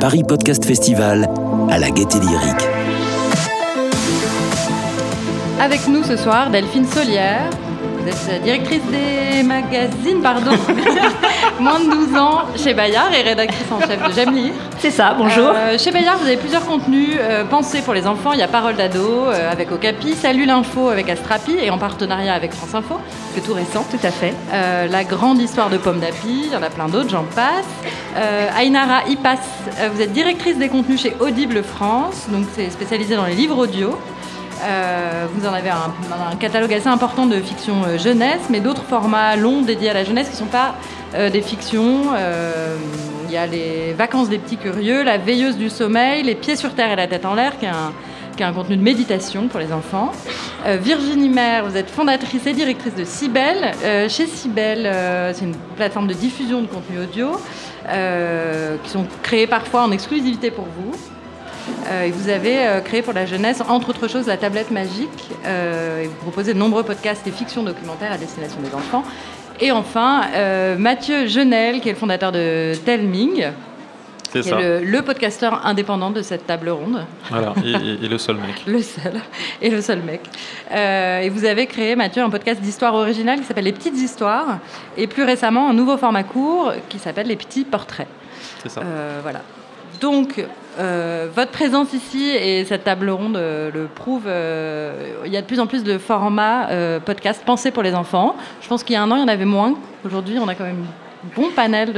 Paris Podcast Festival à la Gaîté Lyrique. Avec nous ce soir, Delphine Solière. Vous êtes directrice des magazines, pardon, moins de 12 ans chez Bayard et rédactrice en chef de J'aime lire. C'est ça, bonjour. Euh, chez Bayard, vous avez plusieurs contenus euh, pensés pour les enfants. Il y a Parole d'ado euh, avec Okapi, Salut l'info avec Astrapi et en partenariat avec France Info, c'est tout récent. Tout à fait. Euh, la grande histoire de Pomme d'Api, il y en a plein d'autres, j'en passe. Euh, Ainara Ipas, euh, vous êtes directrice des contenus chez Audible France, donc c'est spécialisé dans les livres audio. Euh, vous en avez un, catalogue assez important de fiction euh, jeunesse, mais d'autres formats longs dédiés à la jeunesse qui ne sont pas des fictions. Il y a les Vacances des petits curieux, La veilleuse du sommeil, Les pieds sur terre et la tête en l'air, qui est un, qui est un contenu de méditation pour les enfants. Euh, Virginie Maire, vous êtes fondatrice et directrice de Cybelle. Euh, chez Cybelle, euh, c'est une plateforme de diffusion de contenu audio qui sont créés parfois en exclusivité pour vous. Et vous avez créé pour la jeunesse, entre autres choses, la tablette magique. Et vous proposez de nombreux podcasts et fictions documentaires à destination des enfants. Et enfin, Mathieu Genel, qui est le fondateur de Telming, C'est ça. le, le podcasteur indépendant de cette table ronde. Voilà, et, et- le seul mec. Le seul et le seul mec. Euh, et vous avez créé, Mathieu, un podcast d'histoire originale qui s'appelle Les Petites Histoires. Et plus récemment, un nouveau format court qui s'appelle Les Petits Portraits. C'est ça. Euh, voilà. Donc, euh, votre présence ici et cette table ronde euh, le prouve. euh, il y a de plus en plus de formats euh, podcast pensés pour les enfants. Je pense qu'il y a un an, il y en avait moins. Aujourd'hui, on a quand même bon panel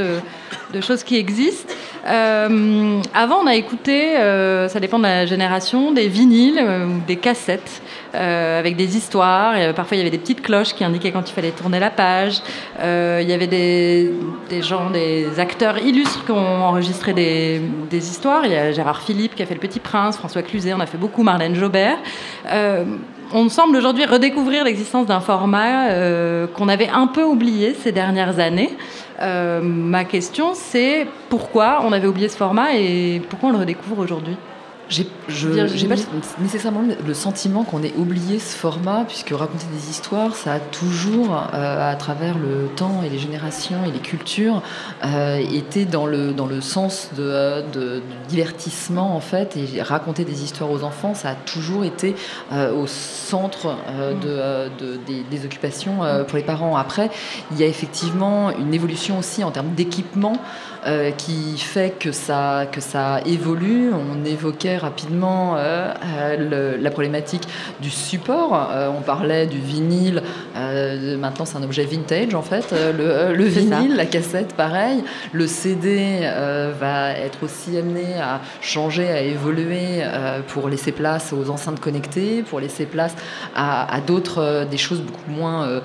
de, choses qui existent. Euh, avant, on a écouté, euh, ça dépend de la génération, des vinyles euh, ou des cassettes euh, avec des histoires. Euh, parfois, il y avait des petites cloches qui indiquaient quand il fallait tourner la page. Euh, il y avait des, gens, des acteurs illustres qui ont enregistré des, histoires. Il y a Gérard Philippe qui a fait Le Petit Prince, François Cluzet, on a fait beaucoup, Marlène Jobert. Euh, on semble aujourd'hui redécouvrir l'existence d'un format qu'on avait un peu oublié ces dernières années. Ma question, c'est pourquoi on avait oublié ce format et pourquoi on le redécouvre aujourd'hui? J'ai pas nécessairement le sentiment qu'on ait oublié ce format, puisque raconter des histoires, ça a toujours, euh, à travers le temps et les générations et les cultures, euh, été dans le, dans le sens de, divertissement, en fait. Et raconter des histoires aux enfants, ça a toujours été euh, au centre euh, de, de- des, des occupations pour les parents. Après, il y a effectivement une évolution aussi en termes d'équipement euh, qui fait que ça, que ça évolue. On évoquait rapidement euh, euh, le- la problématique du support. Euh, on parlait du vinyle. Maintenant, c'est un objet vintage, en fait. Le, le C'est ça. vinyle, la cassette, pareil. Le CD va être aussi amené à changer, à évoluer pour laisser place aux enceintes connectées, pour laisser place à, à d'autres, des choses beaucoup moins...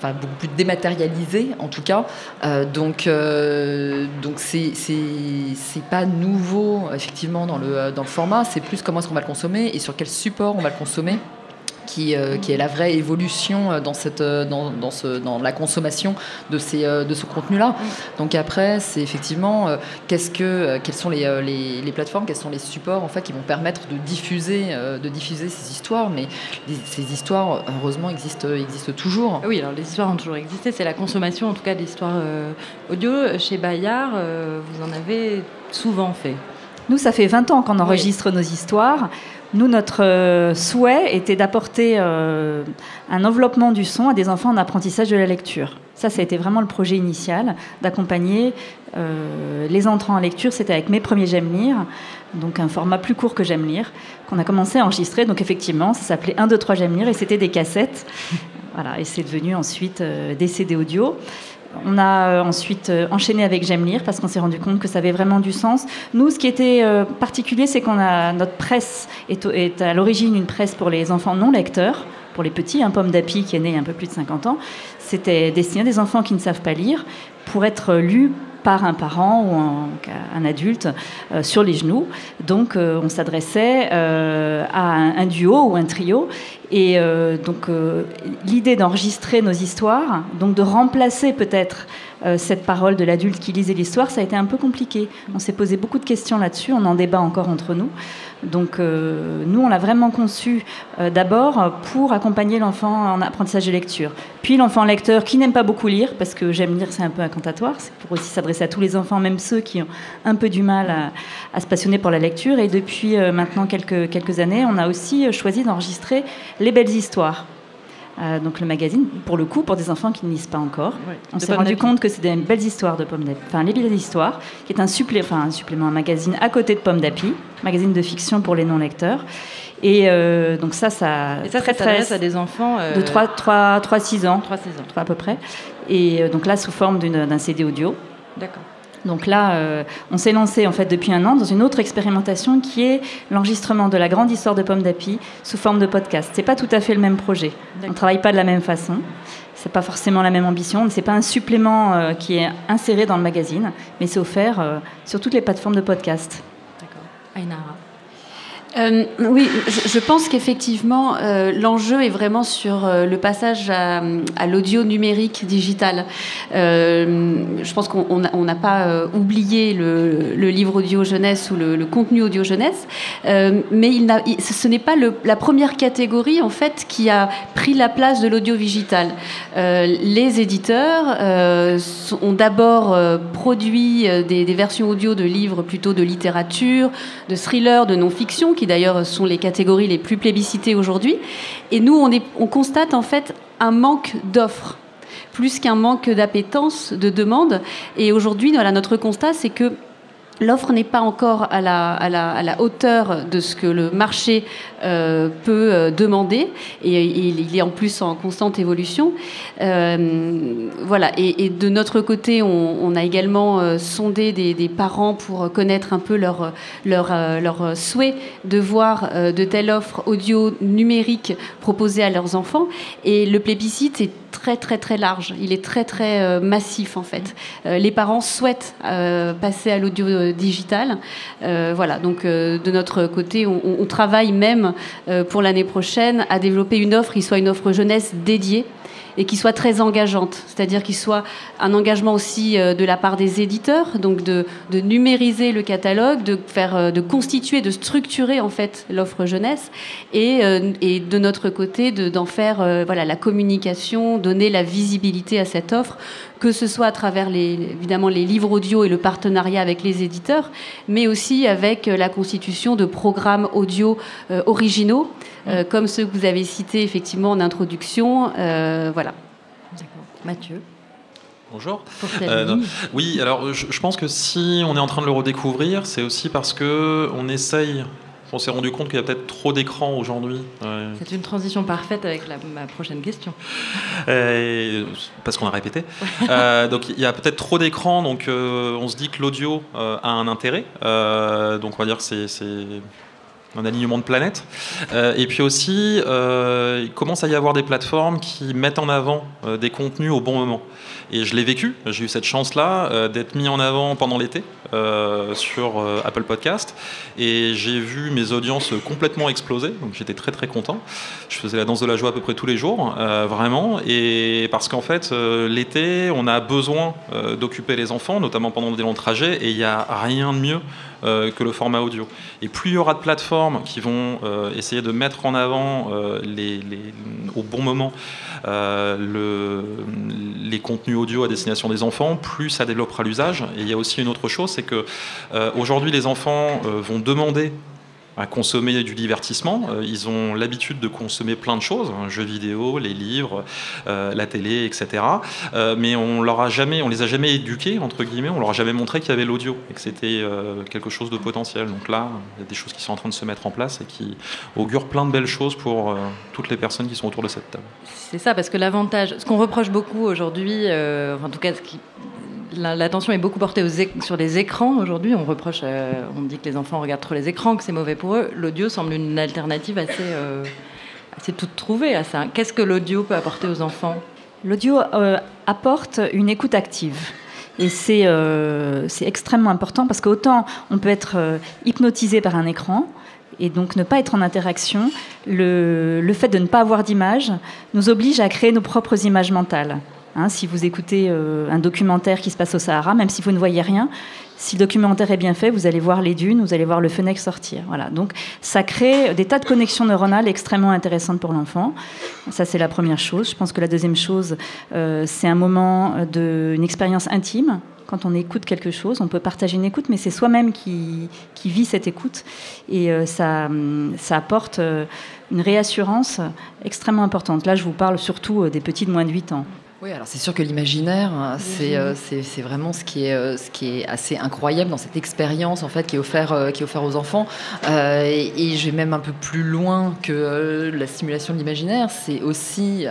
euh, enfin beaucoup plus dématérialisé en tout cas. Euh, donc euh, donc c'est c'est pas nouveau effectivement dans le dans le format. C'est plus comment est-ce qu'on va le consommer et sur quel support on va le consommer. Qui, euh, qui est la vraie évolution euh, dans, cette, euh, dans, dans, ce, dans la consommation de, ces, de ce contenu-là. Donc après, c'est effectivement euh, qu'est-ce que, quelles sont les, les, les plateformes, quels sont les supports en fait, qui vont permettre de diffuser, euh, de diffuser ces histoires. Mais ces histoires, heureusement, existent, existent toujours. Oui, alors les histoires ont toujours existé. C'est la consommation, en tout cas, d'histoires euh, audio. Chez Bayard, euh, vous en avez souvent fait. Nous, ça fait 20 ans qu'on enregistre nos histoires. Nous, notre euh, souhait était d'apporter euh, un enveloppement du son à des enfants en apprentissage de la lecture. Ça, ça a été vraiment le projet initial, d'accompagner euh, les entrants en lecture. C'était avec mes premiers J'aime lire, donc un format plus court que J'aime lire, qu'on a commencé à enregistrer. Donc effectivement, ça s'appelait 1, 2, 3 J'aime lire et c'était des cassettes. Voilà, et c'est devenu ensuite euh, des CD audio. On a euh, ensuite euh, enchaîné avec J'aime lire parce qu'on s'est rendu compte que ça avait vraiment du sens. Nous, ce qui était particulier, c'est qu'on a notre presse est, à l'origine une presse pour les enfants non lecteurs, pour les petits, un pomme d'api qui est né il y a un peu plus de 50 ans. C'était destiné à des enfants qui ne savent pas lire pour être lu par un parent ou un, adulte euh, sur les genoux. Donc euh, on s'adressait euh, à un, duo ou un trio. Et donc l'idée d'enregistrer nos histoires, donc de remplacer peut-être euh, cette parole de l'adulte qui lisait l'histoire, ça a été un peu compliqué. On s'est posé beaucoup de questions là-dessus, on en débat encore entre nous. Donc euh, nous, on l'a vraiment conçu euh, d'abord pour accompagner l'enfant en apprentissage de lecture. Puis l'enfant lecteur qui n'aime pas beaucoup lire, parce que j'aime lire, c'est un peu incantatoire, c'est pour aussi s'adresser à tous les enfants, même ceux qui ont un peu du mal à, se passionner pour la lecture. Et depuis maintenant quelques, quelques années, on a aussi choisi d'enregistrer les belles histoires. Euh, donc le magazine, pour le coup, pour des enfants qui ne lisent pas encore. on s'est rendu compte que c'est des belles histoires de Pommes d'Api, enfin les belles histoires, qui est un, supplé, enfin, un supplément, un magazine à côté de Pommes d'Api, magazine de fiction pour les non-lecteurs. Et euh, donc ça, ça, Et ça, très, très, à des enfants euh, de 3, 3, 3, 6 ans, 3, 6 ans. 3 à peu près. Et donc là, sous forme d'un CD audio. D'accord. Donc là, euh, on s'est lancé en fait depuis un an dans une autre expérimentation qui est l'enregistrement de la grande histoire de Pomme d'Api sous forme de podcast. C'est pas tout à fait le même projet. On travaille pas de la même façon. C'est pas forcément la même ambition. C'est pas un supplément euh, qui est inséré dans le magazine, mais c'est offert euh, sur toutes les plateformes de podcast. D'accord. Ainara. Euh, oui, je, pense qu'effectivement, euh, l'enjeu est vraiment sur euh, le passage à, l'audio numérique digital. je pense qu'on n'a pas oublié le, livre audio jeunesse ou le, contenu audio jeunesse, mais ce n'est pas la première catégorie en fait qui a pris la place de l'audio digital. les éditeurs ont d'abord produit des, des versions audio de livres plutôt de littérature, de thrillers, de non-fiction qui d'ailleurs sont les catégories les plus plébiscitées aujourd'hui. Et nous, on, on constate en fait un manque d'offres plus qu'un manque d'appétence, de demande. Et aujourd'hui, voilà, notre constat, c'est que L'offre n'est pas encore à la, hauteur de ce que le marché euh, peut euh, demander et, il est en plus en constante évolution. Euh, voilà. Et, de notre côté, on, a également sondé des, parents pour connaître un peu leur, leur souhait de voir de telles offres audio numériques proposées à leurs enfants. Et le plébiscite est très très très large. Il est très très euh, massif en fait. Euh, les parents souhaitent euh, passer à l'audio digital. voilà. Donc de notre côté, on, on travaille même pour l'année prochaine à développer une offre qui soit une offre jeunesse dédiée et qui soit très engageante, c'est-à-dire qu'il soit un engagement aussi euh, de la part des éditeurs, donc de, numériser le catalogue, de faire, euh, de constituer, de structurer en fait l'offre jeunesse, et, euh, de notre côté d'en faire voilà la communication, donner la visibilité à cette offre, que ce soit à travers évidemment les livres audio et le partenariat avec les éditeurs, mais aussi avec la constitution de programmes audio originaux euh, comme ceux que vous avez cités effectivement en introduction. Euh, voilà. Mathieu. Bonjour. Euh, oui, alors je, pense que si on est en train de le redécouvrir, c'est aussi parce que on essaye. On s'est rendu compte qu'il y a peut-être trop d'écrans aujourd'hui. C'est une transition parfaite avec ma prochaine question. parce qu'on a répété. donc il y a peut-être trop d'écrans, donc on se dit que l'audio a un intérêt. donc on va dire que c'est un alignement de planètes. Euh, et puis aussi, euh, il commence à y avoir des plateformes qui mettent en avant euh, des contenus au bon moment. Et je l'ai vécu, j'ai eu cette chance-là d'être mis en avant pendant l'été sur Apple Podcast. Et j'ai vu mes audiences complètement exploser, donc j'étais très très content. Je faisais la danse de la joie à peu près tous les jours, vraiment. Et parce qu'en fait, l'été, on a besoin d'occuper les enfants, notamment pendant des longs trajets, et il n'y a rien de mieux que le format audio. Et plus il y aura de plateformes qui vont euh, essayer de mettre en avant euh, les, au bon moment le, les contenus audio à destination des enfants, plus ça développera l'usage. Et il y a aussi une autre chose, c'est que aujourd'hui les enfants vont demander à consommer du divertissement. Euh, ils ont l'habitude de consommer plein de choses, hein, jeux vidéo, les livres, euh, la télé, etc. Euh, mais on leur a jamais, on les a jamais éduqués entre guillemets, on leur a jamais montré qu'il y avait l'audio et que c'était quelque chose de potentiel. Donc là, il y a des choses qui sont en train de se mettre en place et qui augurent plein de belles choses pour toutes les personnes qui sont autour de cette table. C'est ça, parce que l'avantage, ce qu'on reproche beaucoup aujourd'hui, en tout cas ce qui L'attention est beaucoup portée sur les écrans aujourd'hui. On reproche, euh, on dit que les enfants regardent trop les écrans, que c'est mauvais pour eux. L'audio semble une alternative assez, euh, assez toute trouvée à ça. Qu'est-ce que l'audio peut apporter aux enfants? L'audio euh, apporte une écoute active. Et c'est extrêmement important parce qu'autant on peut être hypnotisé par un écran, et donc ne pas être en interaction, le, le fait de ne pas avoir d'image nous oblige à créer nos propres images mentales. Hein, si vous écoutez un documentaire qui se passe au Sahara, même si vous ne voyez rien, si le documentaire est bien fait, vous allez voir les dunes, vous allez voir le fennec sortir. Voilà. Donc ça crée des tas de connexions neuronales extrêmement intéressantes pour l'enfant. Ça c'est la première chose. Je pense que la deuxième chose, euh, c'est un moment d'une expérience intime. Quand on écoute quelque chose, on peut partager une écoute, mais c'est soi-même qui, vit cette écoute. Et euh, ça, ça apporte euh, une réassurance extrêmement importante. Là, je vous parle surtout des petits de moins de 8 ans. Oui, alors c'est sûr que l'imaginaire, hein, euh, c'est vraiment ce qui, est, euh, ce qui est assez incroyable dans cette expérience en fait qui est offert, euh, qui est offert aux enfants. et, et, je vais même un peu plus loin que la stimulation de l'imaginaire. C'est aussi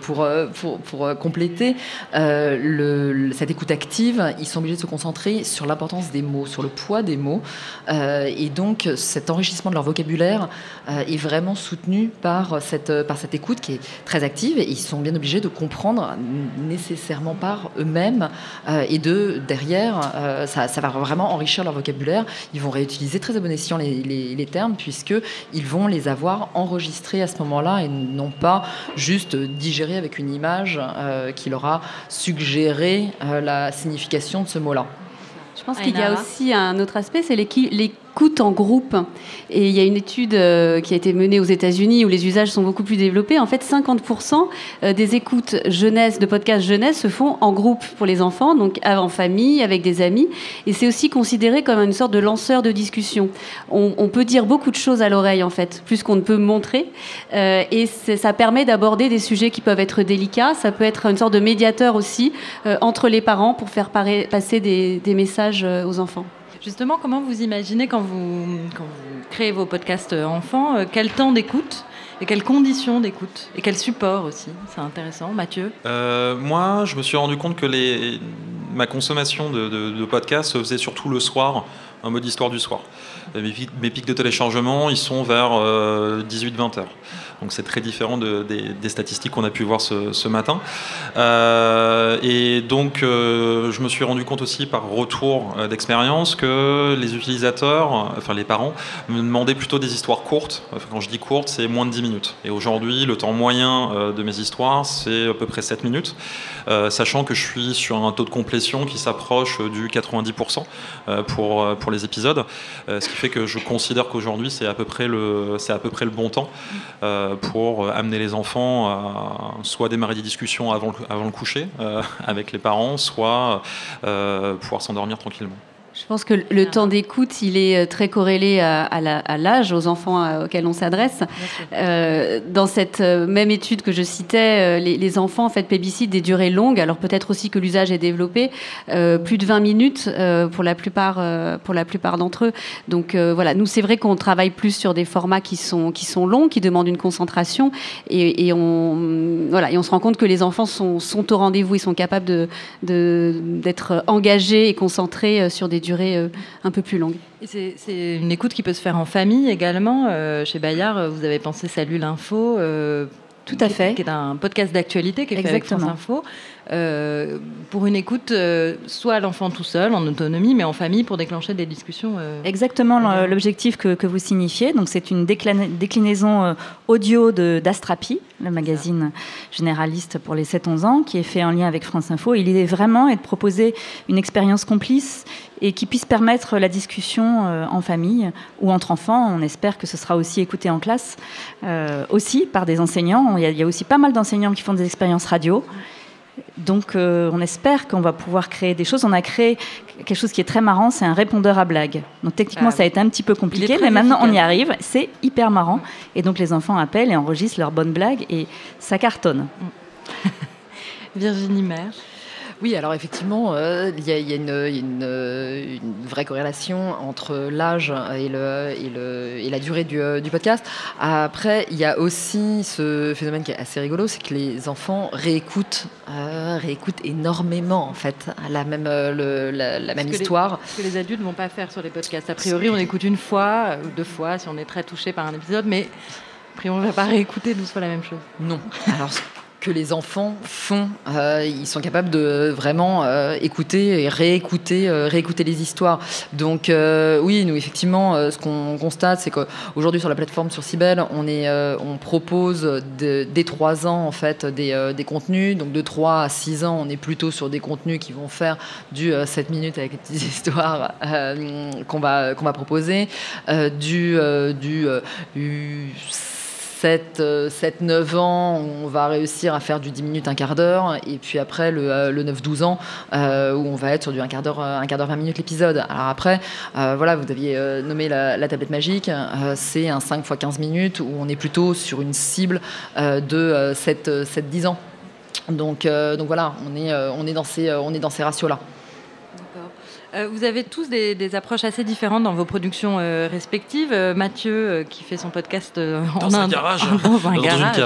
pour, pour, pour, compléter le, cette écoute active, ils sont obligés de se concentrer sur l'importance des mots, sur le poids des mots. et donc cet enrichissement de leur vocabulaire est vraiment soutenu par cette, par cette écoute qui est très active. Et ils sont bien obligés de comprendre nécessairement par eux-mêmes euh, et de derrière, euh, ça, va vraiment enrichir leur vocabulaire. Ils vont réutiliser très à bon escient les, les, termes puisque ils vont les avoir enregistrés à ce moment-là et non pas juste digérés avec une image euh, qui leur a suggéré la signification de ce mot-là. Je pense qu'il y a aussi un autre aspect, c'est l'écoute en groupe. Et il y a une étude euh, qui a été menée aux États-Unis où les usages sont beaucoup plus développés. En fait, 50% euh, des écoutes jeunesse, de podcasts jeunesse, se font en groupe pour les enfants, donc en famille, avec des amis. Et c'est aussi considéré comme une sorte de lanceur de discussion. On, peut dire beaucoup de choses à l'oreille, en fait, plus qu'on ne peut montrer. Euh, et ça permet d'aborder des sujets qui peuvent être délicats. Ça peut être une sorte de médiateur aussi entre les parents pour faire passer des messages aux enfants. Justement, comment vous imaginez quand vous, créez vos podcasts enfants, euh, quel temps d'écoute et quelles conditions d'écoute et quel support aussi? C'est intéressant. Mathieu? Euh, Moi, je me suis rendu compte que ma consommation de, podcasts se faisait surtout le soir, en mode histoire du soir. Mes, pics de téléchargement, ils sont vers 18-20 euh, heures. Donc c'est très différent des, statistiques qu'on a pu voir ce, matin. Euh, et donc euh, je me suis rendu compte aussi par retour euh, d'expérience que les utilisateurs, enfin les parents, me demandaient plutôt des histoires courtes. quand je dis courtes, c'est moins de 10 minutes. Et aujourd'hui, le temps moyen de mes histoires, c'est à peu près 7 minutes, sachant que je suis sur un taux de complétion qui s'approche du 90% pour, pour les épisodes, ce qui fait que je considère qu'aujourd'hui c'est à peu près le c'est à peu près le bon temps pour euh, amener les enfants à soit démarrer des discussions avant le, coucher euh, avec les parents, soit euh, pouvoir s'endormir tranquillement. Je pense que le temps d'écoute, il est euh, très corrélé à, l'âge, aux enfants euh, auxquels on s'adresse. Euh, dans cette même étude que je citais, les, enfants en fait plébiscitent des durées longues. Alors peut-être aussi que l'usage est développé, plus de 20 minutes pour la plupart, pour la plupart d'entre eux. Donc voilà, nous c'est vrai qu'on travaille plus sur des formats qui sont qui sont longs, qui demandent une concentration, et, on voilà, et on se rend compte que les enfants sont, sont au rendez-vous, ils sont capables de d'être engagés et concentrés sur des durée euh, un peu plus longue. C'est une écoute qui peut se faire en famille également. Euh, chez Bayard, euh, vous avez pensé Salut l'info. tout à fait. Qui est un podcast d'actualité qui est fait avec France Info. Pour une écoute, soit l'enfant tout seul, en autonomie, mais en famille, pour déclencher des discussions. Exactement l'objectif que, vous signifiez. Donc, c'est une déclinaison audio d'Astrapi, le magazine généraliste pour les 7-11 ans, qui est fait en lien avec France Info. L'idée vraiment est de proposer une expérience complice et qui puisse permettre la discussion euh, en famille ou entre enfants. On espère que ce sera aussi écouté en classe, euh, aussi par des enseignants. Il y, a, aussi pas mal d'enseignants qui font des expériences radio. Donc euh, on espère qu'on va pouvoir créer des choses. On a créé quelque chose qui est très marrant, c'est un répondeur à blagues. Donc techniquement ah ça a été un petit peu compliqué, mais maintenant on y arrive. C'est hyper marrant. Et donc les enfants appellent et enregistrent leurs bonnes blagues et ça cartonne. Virginie Mersch. Oui, alors effectivement, euh, il y, a, une, vraie corrélation entre l'âge et, la durée euh, du, podcast. Après, il y a aussi ce phénomène qui est assez rigolo, c'est que les enfants réécoutent, euh, réécoutent énormément en fait la même, la, même histoire. ce que les adultes ne vont pas faire sur les podcasts. A priori, on écoute une fois ou deux fois si on est très touché par un épisode, mais a priori, on ne va pas réécouter deux fois la même chose. Non. Alors, que les enfants font. Euh, ils sont capables de vraiment euh, écouter et réécouter, euh, réécouter les histoires. Donc oui, nous effectivement, ce qu'on constate, c'est qu'aujourd'hui sur la plateforme sur Cybelle, on, est, on propose de, dès 3 ans en fait des, des, contenus. Donc de 3 à 6 ans, on est plutôt sur des contenus qui vont faire du 7 minutes avec des histoires qu'on va, qu'on va proposer, du, du 7-9 euh, ans, on va réussir à faire du 10 minutes, un quart d'heure. Et puis après, le, euh, 9-12 ans, euh, où on va être sur du un quart d'heure, un quart d'heure, 20 minutes l'épisode. Alors après, voilà, vous aviez nommé la, tablette magique. C'est un 5 x 15 minutes où on est plutôt sur une cible de 7-10 ans. Donc, voilà, on est dans ces ratios-là. Euh, vous avez tous des, approches assez différentes dans vos productions euh, respectives. Euh, Mathieu, qui fait son podcast dans en un garage, dans un garage,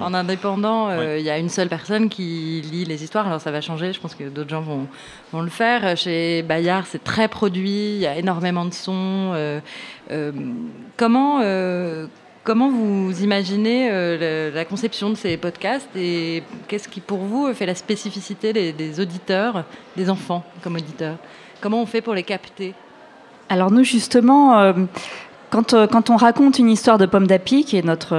en indépendant, il y a une seule personne qui lit les histoires. Alors ça va changer, je pense que d'autres gens vont, vont, le faire. Chez Bayard, c'est très produit, il y a énormément de sons. comment Comment vous imaginez euh, la, conception de ces podcasts et qu'est-ce qui pour vous fait la spécificité des, auditeurs, des enfants comme auditeurs? Comment on fait pour les capter? Alors nous justement, euh, quand, euh, quand, on raconte une histoire de Pomme d'Api, qui est notre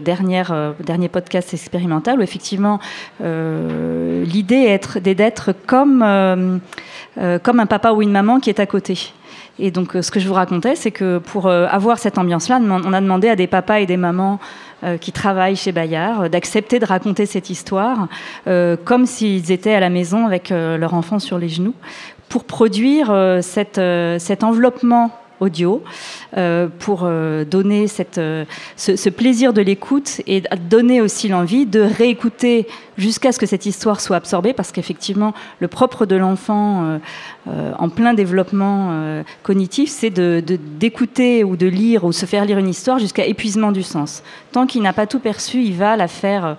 dernier podcast expérimental, où effectivement l'idée est d'être comme un papa ou une maman qui est à côté. Et donc, euh, ce que je vous racontais, c'est que pour euh, avoir cette ambiance-là, on a demandé à des papas et des mamans euh, qui travaillent chez Bayard d'accepter de raconter cette histoire comme s'ils étaient à la maison avec leur enfant sur les genoux, pour produire cette, cet enveloppement audio pour donner cette, ce, plaisir de l'écoute et donner aussi l'envie de réécouter jusqu'à ce que cette histoire soit absorbée, parce qu'effectivement, le propre de l'enfant en plein développement cognitif, c'est d'écouter ou de lire ou se faire lire une histoire jusqu'à épuisement du sens. Tant qu'il n'a pas tout perçu, il va la faire.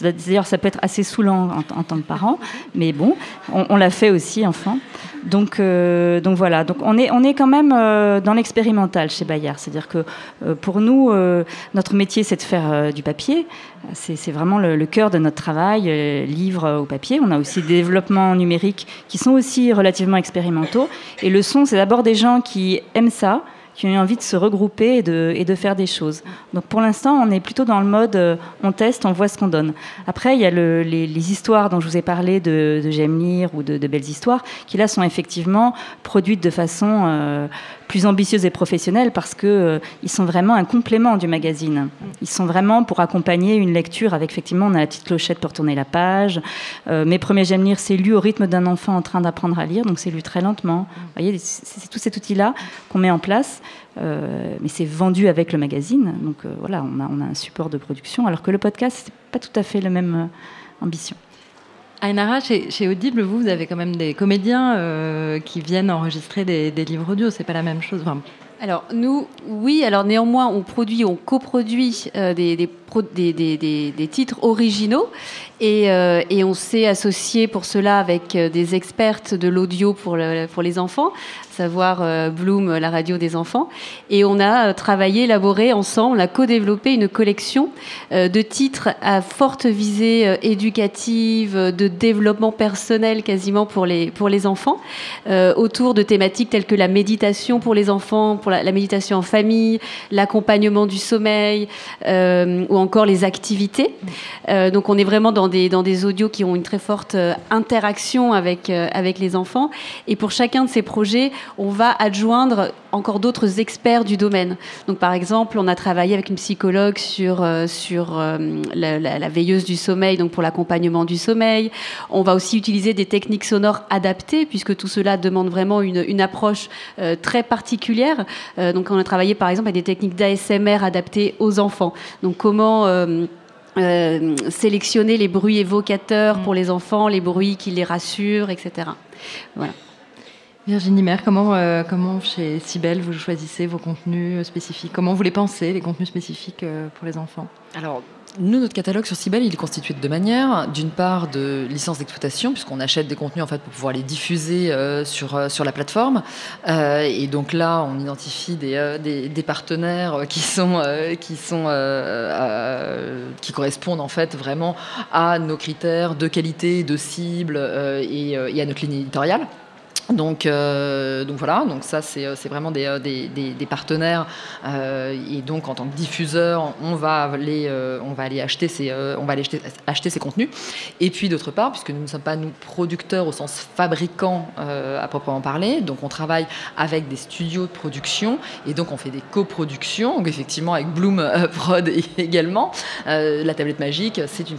D'ailleurs, ça peut être assez saoulant en, tant que parent, mais bon, on, l'a fait aussi enfant. Donc, voilà, donc on est, quand même dans l'expérimental chez Bayard. C'est-à-dire que euh, pour nous, euh, notre métier, c'est de faire euh, du papier. C'est vraiment le, cœur de notre travail, livre au papier. On a aussi des développements numériques qui sont aussi relativement expérimentaux. Et le son, c'est d'abord des gens qui aiment ça, qui ont envie de se regrouper et de, faire des choses. Donc pour l'instant, on est plutôt dans le mode euh, on teste, on voit ce qu'on donne. Après, il y a le, les, histoires dont je vous ai parlé de, J'aime lire ou de, de, belles histoires, qui là sont effectivement produites de façon euh, plus ambitieuse et professionnelle parce que euh, sont vraiment un complément du magazine. Ils sont vraiment pour accompagner une lecture avec effectivement on a la petite clochette pour tourner la page. mes premiers J'aime lire, c'est lu au rythme d'un enfant en train d'apprendre à lire, donc c'est lu très lentement. Vous voyez, c'est tout cet outil-là qu'on met en place. Euh, mais c'est vendu avec le magazine. Donc euh, voilà, on a, un support de production, alors que le podcast, c'est pas tout à fait la même euh, ambition. Ainara, chez, chez, Audible, vous, vous avez quand même des comédiens qui viennent enregistrer des, livres audio. C'est pas la même chose. alors nous, oui. Alors néanmoins, on produit, on coproduit des, des, titres originaux et, et on s'est associé pour cela avec des expertes de l'audio pour les enfants savoir euh, Bloom, la radio des enfants. Et on a euh, travaillé, élaboré ensemble, on a co-développé une collection euh, de titres à forte visée éducative, de développement personnel quasiment pour les, pour les enfants, autour de thématiques telles que la méditation pour les enfants, pour la, méditation en famille, l'accompagnement du sommeil ou encore les activités. donc on est vraiment dans des, dans des audios qui ont une très forte interaction avec, avec les enfants. Et pour chacun de ces projets, on va adjoindre encore d'autres experts du domaine. Donc, par exemple, on a travaillé avec une psychologue sur, euh, sur euh, la, veilleuse du sommeil, donc pour l'accompagnement du sommeil. On va aussi utiliser des techniques sonores adaptées, puisque tout cela demande vraiment une, approche euh, très particulière. donc, on a travaillé, par exemple, avec des techniques d'ASMR adaptées aux enfants. Donc, comment... sélectionner les bruits évocateurs pour les enfants, les bruits qui les rassurent, etc. Voilà. Virginie Maire, comment, euh, comment chez Cybelle vous choisissez vos contenus spécifiques? Comment vous les pensez, les contenus spécifiques euh, pour les enfants? Alors, nous, notre catalogue sur Cybelle, il est constitué de deux manières. D'une part, de licences d'exploitation, puisqu'on achète des contenus en fait, pour pouvoir les diffuser euh, sur, euh, sur la plateforme. Euh, et donc là, on identifie des, des, des partenaires qui, sont, qui, sont, qui correspondent en fait vraiment à nos critères de qualité, de cible et, et à notre ligne éditoriale. Donc, euh, donc voilà, donc ça c'est euh, vraiment des, euh, partenaires et donc en tant que diffuseur, on va aller, acheter ces, on va aller acheter, ces contenus. Et puis d'autre part, puisque nous ne sommes pas nous producteurs au sens fabricant à proprement parler, donc on travaille avec des studios de production et donc on fait des coproductions. Donc effectivement avec Bloom Prod également, la tablette magique, c'est une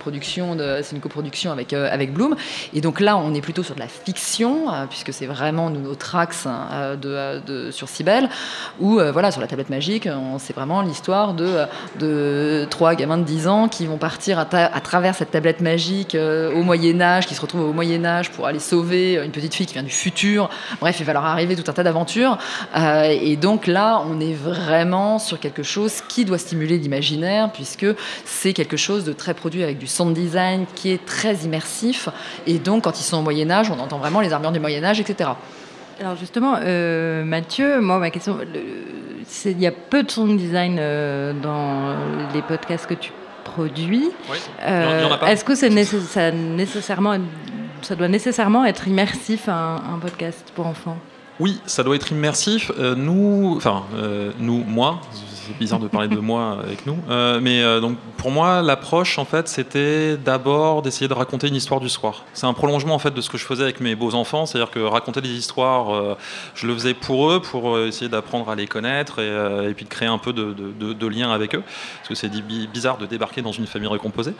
c'est une coproduction avec avec Bloom. Et donc là, on est plutôt sur de la fiction puisque c'est vraiment notre axe hein, de, de, sur Cybelle, ou euh, voilà, sur la tablette magique, c'est vraiment l'histoire de, de trois gamins de 10 ans qui vont partir à, travers cette tablette magique euh, au Moyen-Âge, qui se retrouvent au Moyen-Âge pour aller sauver une petite fille qui vient du futur. Bref, il va leur arriver tout un tas d'aventures. Euh, et donc là, on est vraiment sur quelque chose qui doit stimuler l'imaginaire, puisque c'est quelque chose de très produit avec du sound design qui est très immersif. Et donc, quand ils sont au Moyen-Âge, on entend vraiment les armures du Moyen-Âge, etc. Alors justement, euh, Mathieu, moi ma question, il y a peu de sound design euh, dans les podcasts que tu produis. Oui, euh, Est-ce que c'est ça, nécessairement, ça doit nécessairement être immersif un, un podcast pour enfants? Oui, ça doit être immersif. nous, enfin nous, moi, c'est bizarre de parler de moi avec nous. Euh, mais euh, donc pour moi, l'approche en fait, c'était d'abord d'essayer de raconter une histoire du soir. C'est un prolongement en fait de ce que je faisais avec mes beaux enfants, c'est-à-dire que raconter des histoires, euh, je le faisais pour eux, pour essayer d'apprendre à les connaître et, puis de créer un peu de, de, lien avec eux, parce que c'est bizarre de débarquer dans une famille recomposée.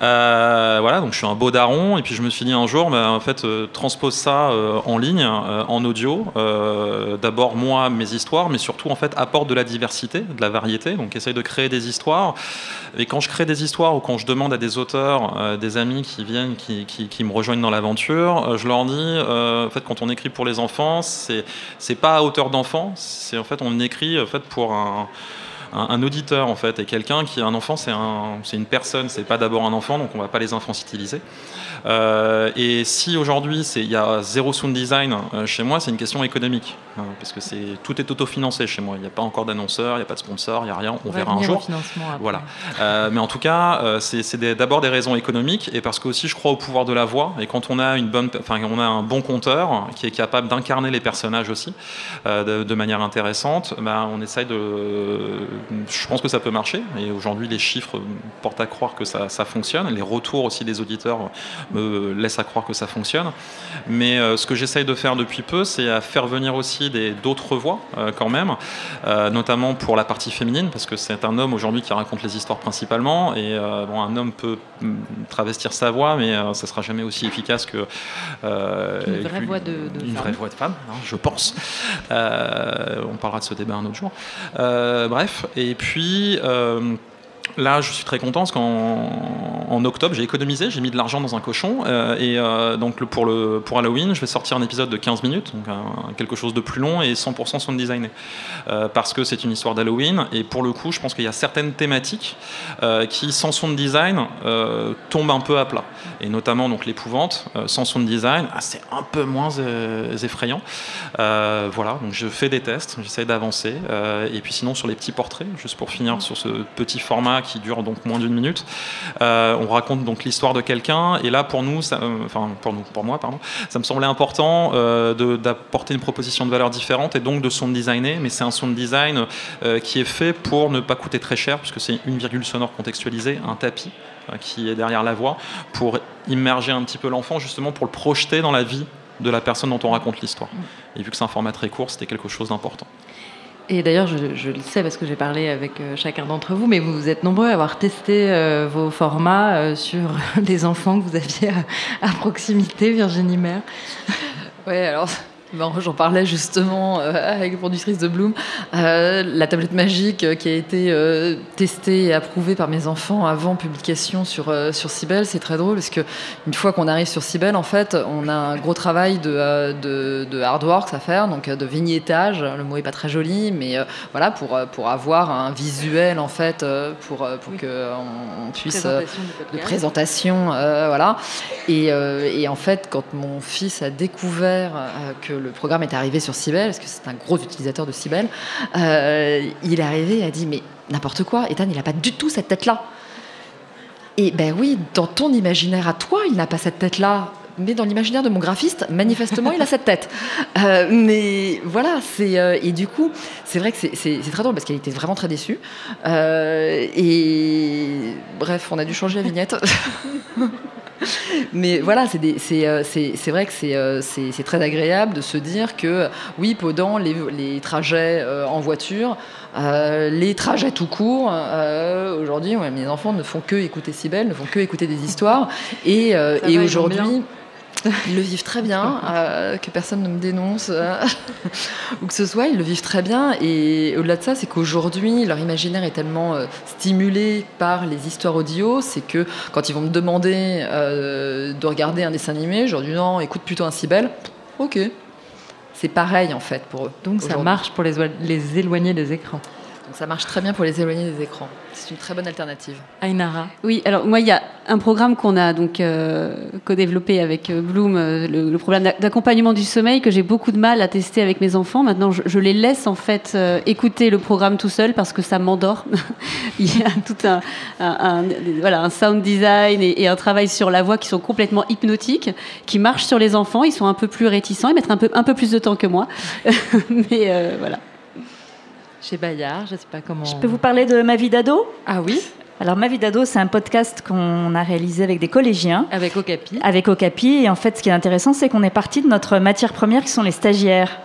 voilà, donc je suis un beau daron et puis je me suis dit un jour, bah, en fait, transpose ça en ligne, en audio. D'abord moi mes histoires, mais surtout en fait apporte de la diversité, de variété, donc essaye de créer des histoires. Et quand je crée des histoires ou quand je demande à des auteurs, euh, des amis qui viennent, qui, qui, me rejoignent dans l'aventure, euh, je leur dis, euh, en fait, quand on écrit pour les enfants, c'est c'est pas à hauteur d'enfant, c'est en fait on écrit en fait pour un un, auditeur en fait. Et quelqu'un qui un enfant c'est un, une personne. C'est pas d'abord un enfant donc on va pas les infantilisés euh, et si aujourd'hui il y a zéro sound design euh, chez moi c'est une question économique hein, parce que c'est tout est autofinancé chez moi il n'y a pas encore d'annonceur il n'y a pas de sponsor il n'y a rien on, verra un jour voilà euh, mais en tout cas c'est d'abord des raisons économiques et parce que aussi je crois au pouvoir de la voix et quand on a une bonne enfin on a un bon conteur qui est capable d'incarner les personnages aussi de, manière intéressante ben, on essaye de je pense que ça peut marcher. Et aujourd'hui, les chiffres portent à croire que ça, fonctionne. Les retours aussi des auditeurs me laissent à croire que ça fonctionne. Mais euh, ce que j'essaye de faire depuis peu, c'est à faire venir aussi d'autres voix euh, quand même, euh, notamment pour la partie féminine, parce que c'est un homme aujourd'hui qui raconte les histoires principalement. Et bon, un homme peut mm, travestir sa voix, mais ça sera jamais aussi efficace que une vraie voix de, une vraie voix de femme, hein, je pense. on parlera de ce débat un autre jour. bref, et puis, Là, je suis très content parce qu'en octobre, j'ai économisé, j'ai mis de l'argent dans un cochon. Euh, et euh, donc, pour, le, pour Halloween, je vais sortir un épisode de 15 minutes, donc quelque chose de plus long et 100% sound designé. Euh, parce que c'est une histoire d'Halloween. Et pour le coup, je pense qu'il y a certaines thématiques qui, sans sound design, tombent un peu à plat. Et notamment donc l'épouvante, sans sound design, ah, c'est un peu moins effrayant. voilà, donc je fais des tests, j'essaie d'avancer. et puis sinon, sur les petits portraits, juste pour finir sur ce petit format qui dure donc moins d'une minute. Euh, on raconte donc l'histoire de quelqu'un et là pour nous, euh, enfin pour nous, pour moi pardon, ça me semblait important euh, d'apporter une proposition de valeur différente et donc de sound designer, mais c'est un sound design qui est fait pour ne pas coûter très cher puisque c'est une virgule sonore contextualisée, un tapis qui est derrière la voix pour immerger un petit peu l'enfant justement pour le projeter dans la vie de la personne dont on raconte l'histoire. Et vu que c'est un format très court, c'était quelque chose d'important. Et d'ailleurs, je, le sais parce que j'ai parlé avec euh, chacun d'entre vous, mais vous êtes nombreux à avoir testé euh, vos formats euh, sur les enfants que vous aviez à, proximité, Virginie Maire. Oui, alors J'en parlais justement euh, avec la productrice de Bloom. Euh, la tablette magique euh, qui a été testée et approuvée par mes enfants avant publication sur, sur Cybelle, c'est très drôle parce que une fois qu'on arrive sur Cybelle, en fait, on a un gros travail de, de, de hard work à faire, donc de vignettage. Le mot est pas très joli, mais voilà, pour, pour avoir un visuel en fait, pour, pour oui. qu'on puisse. Présentation de présentation, voilà. Et, et, en fait, quand mon fils a découvert que le programme est arrivé sur Cybelle, parce que c'est un gros utilisateur de Cybelle, euh, il est arrivé et a dit Mais n'importe quoi, Ethan, il n'a pas du tout cette tête-là. Et ben oui, dans ton imaginaire à toi, il n'a pas cette tête-là. Mais dans l'imaginaire de mon graphiste, manifestement, il a cette tête. Euh, mais voilà, c'est euh, et du coup, c'est vrai que c'est très drôle parce qu'elle était vraiment très déçue. Et bref, on a dû changer la vignette. Mais voilà, euh, c'est vrai que euh, c'est très agréable de se dire que, oui, pendant les, les trajets euh, en voiture, les trajets tout court, aujourd'hui, mes enfants ne font que écouter Sibelle, ne font que écouter des histoires. Et, et aujourd'hui. Ils le vivent très bien, euh, que personne ne me dénonce euh, ou que ce soit, ils le vivent très bien. Et au-delà de ça, c'est qu'aujourd'hui, leur imaginaire est tellement euh, stimulé par les histoires audio, c'est que quand ils vont me demander de regarder un dessin animé, je leur dis non, écoute plutôt un Cybelle. Ok. C'est pareil en fait pour eux. Donc ça marche pour les, les éloigner des écrans. Donc ça marche très bien pour les éloigner des écrans. C'est une très bonne alternative. Ainara. Oui, alors moi, il y a un programme qu'on a donc euh, co-développé avec euh, Bloom, euh, le, programme d'accompagnement du sommeil que j'ai beaucoup de mal à tester avec mes enfants. Maintenant, je, les laisse en fait écouter le programme tout seul parce que ça m'endort. il y a tout un, voilà, un sound design et, un travail sur la voix qui sont complètement hypnotiques, qui marchent sur les enfants. Ils sont un peu plus réticents, ils mettent un peu, un peu plus de temps que moi. Mais voilà chez Bayard. Je sais pas comment. Je peux vous parler de Ma vie d'ado? Ah oui. Alors, Ma vie d'ado, c'est un podcast qu'on a réalisé avec des collégiens. Avec Okapi. Avec Okapi. Et en fait, ce qui est intéressant, c'est qu'on est parti de notre matière première qui sont les stagiaires.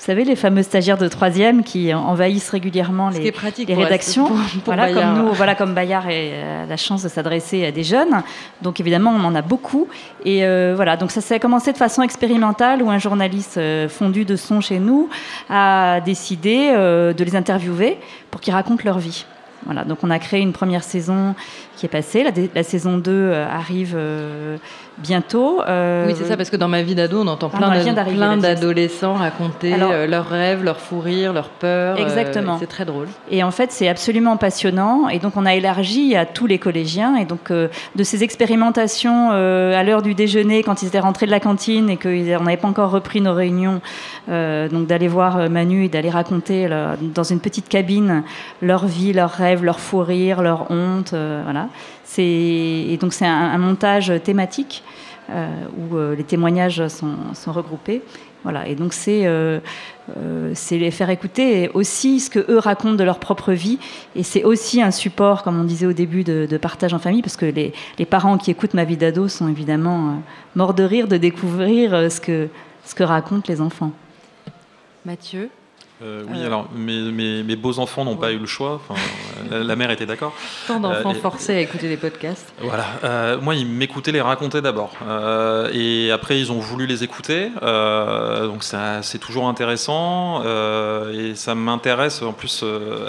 Vous savez, les fameux stagiaires de troisième qui envahissent régulièrement les, les rédactions. voilà, comme nous, voilà, comme Bayard a euh, la chance de s'adresser à des jeunes. Donc évidemment, on en a beaucoup. Et euh, voilà, donc ça s'est commencé de façon expérimentale où un journaliste euh, fondu de son chez nous a décidé de les interviewer pour qu'ils racontent leur vie. Voilà, donc on a créé une première saison qui est passée. La, la saison 2 arrive bientôt. Euh, oui, c'est ça, parce que dans ma vie d'ado, on entend plein, d'adolescents raconter euh, leurs rêves, leurs fous rires, leurs peurs. Euh, Exactement. c'est très drôle. Et en fait, c'est absolument passionnant. Et donc, on a élargi à tous les collégiens. Et donc, de ces expérimentations à l'heure du déjeuner, quand ils étaient rentrés de la cantine et qu'on n'avait pas encore repris nos réunions, donc d'aller voir Manu et d'aller raconter dans une petite cabine leur vie, leurs rêves, leurs fous rires, leurs hontes. voilà. Et donc, c'est un montage thématique euh, où euh, les témoignages sont, regroupés. Voilà, et donc c'est euh, les faire écouter aussi ce que eux racontent de leur propre vie, et c'est aussi un support, comme on disait au début, de, partage en famille, parce que les, les, parents qui écoutent ma vie d'ado sont évidemment morts de rire de découvrir ce que, ce que racontent les enfants. Mathieu? Euh, oui, alors mes, mes, beaux enfants n'ont pas eu le choix. La, mère était d'accord. Tant d'enfants euh, forcés à écouter des podcasts. Voilà. Euh, moi, ils m'écoutaient les raconter d'abord, et après ils ont voulu les écouter. donc c'est toujours intéressant, et ça m'intéresse. En plus,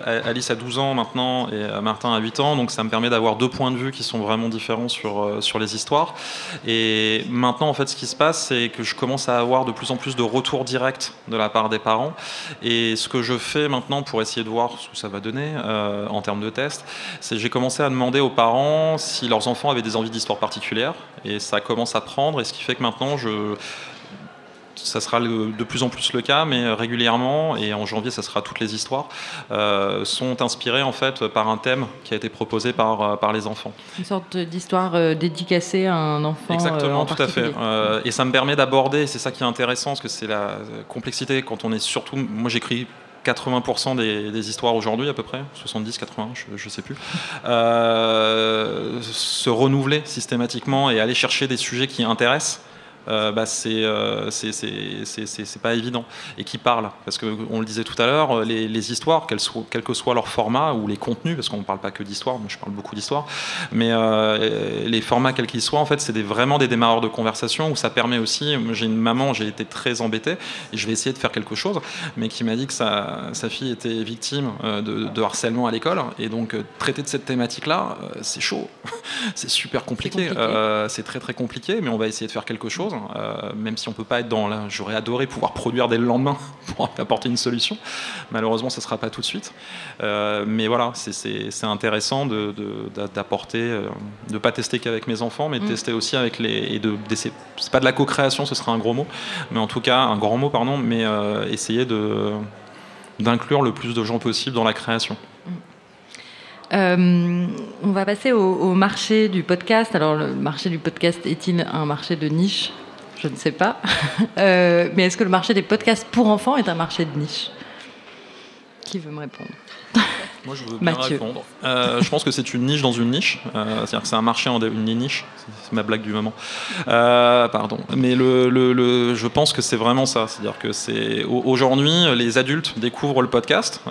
Alice a 12 ans maintenant et Martin a 8 ans, donc ça me permet d'avoir deux points de vue qui sont vraiment différents sur sur les histoires. Et maintenant, en fait, ce qui se passe, c'est que je commence à avoir de plus en plus de retours directs de la part des parents et et ce que je fais maintenant pour essayer de voir ce que ça va donner euh, en termes de tests, c'est j'ai commencé à demander aux parents si leurs enfants avaient des envies d'histoire particulières. Et ça commence à prendre. Et ce qui fait que maintenant, je, ça sera de plus en plus le cas, mais régulièrement, et en janvier, ça sera toutes les histoires, euh, sont inspirées en fait par un thème qui a été proposé par, euh, par les enfants. Une sorte d'histoire dédicacée à un enfant. Exactement, tout à fait. et ça me permet d'aborder, c'est ça qui est intéressant, parce que c'est la complexité quand on est surtout. Moi, j'écris 80% des, histoires aujourd'hui à peu près, 70, 80, je ne sais plus, euh, se renouveler systématiquement et aller chercher des sujets qui intéressent euh, bah, c'est euh, c'est- c'est- c'est- c'est- c'est pas évident. Et qui parle Parce qu'on le disait tout à l'heure, euh, les, les histoires, soient- quel que soit leur format ou les contenus, parce qu'on ne parle pas que d'histoire, moi je parle beaucoup d'histoire, mais euh, les formats quels qu'ils soient, en fait, c'est des- vraiment des démarreurs de conversation où ça permet aussi. J'ai une maman, j'ai été très embêté et je vais essayer de faire quelque chose, mais qui m'a dit que sa, sa fille était victime de, de harcèlement à l'école et donc traiter de cette thématique-là, c'est chaud, c'est super compliqué. Euh, c'est très très compliqué, mais on va essayer de faire quelque chose, euh, même si on peut pas être dans là. J'aurais adoré pouvoir produire dès le lendemain pour apporter une solution. Malheureusement, ça sera pas tout de suite. Euh, mais voilà, c'est- intéressant de- d'apporter, euh, de pas tester qu'avec mes enfants, mais de Mm. tester aussi avec les et de C'est pas de la co-création, ce serait un gros mot, mais en tout cas un grand mot, pardon, mais euh, essayer de d'inclure le plus de gens possible dans la création. Euh, on va passer au, au marché du podcast. Alors, le marché du podcast est-il un marché de niche? Je ne sais pas. Euh, mais est-ce que le marché des podcasts pour enfants est un marché de niche? Qui veut me répondre? Moi, je veux bien Mathieu. répondre. Euh, je pense que c'est une niche dans une niche. Euh, C'est-à-dire que c'est un marché en une niche. C'est- ma blague du moment. Euh, pardon. Mais le, le- le- je pense que c'est vraiment ça. C'est-à-dire que c'est au- aujourd'hui, les adultes découvrent le podcast,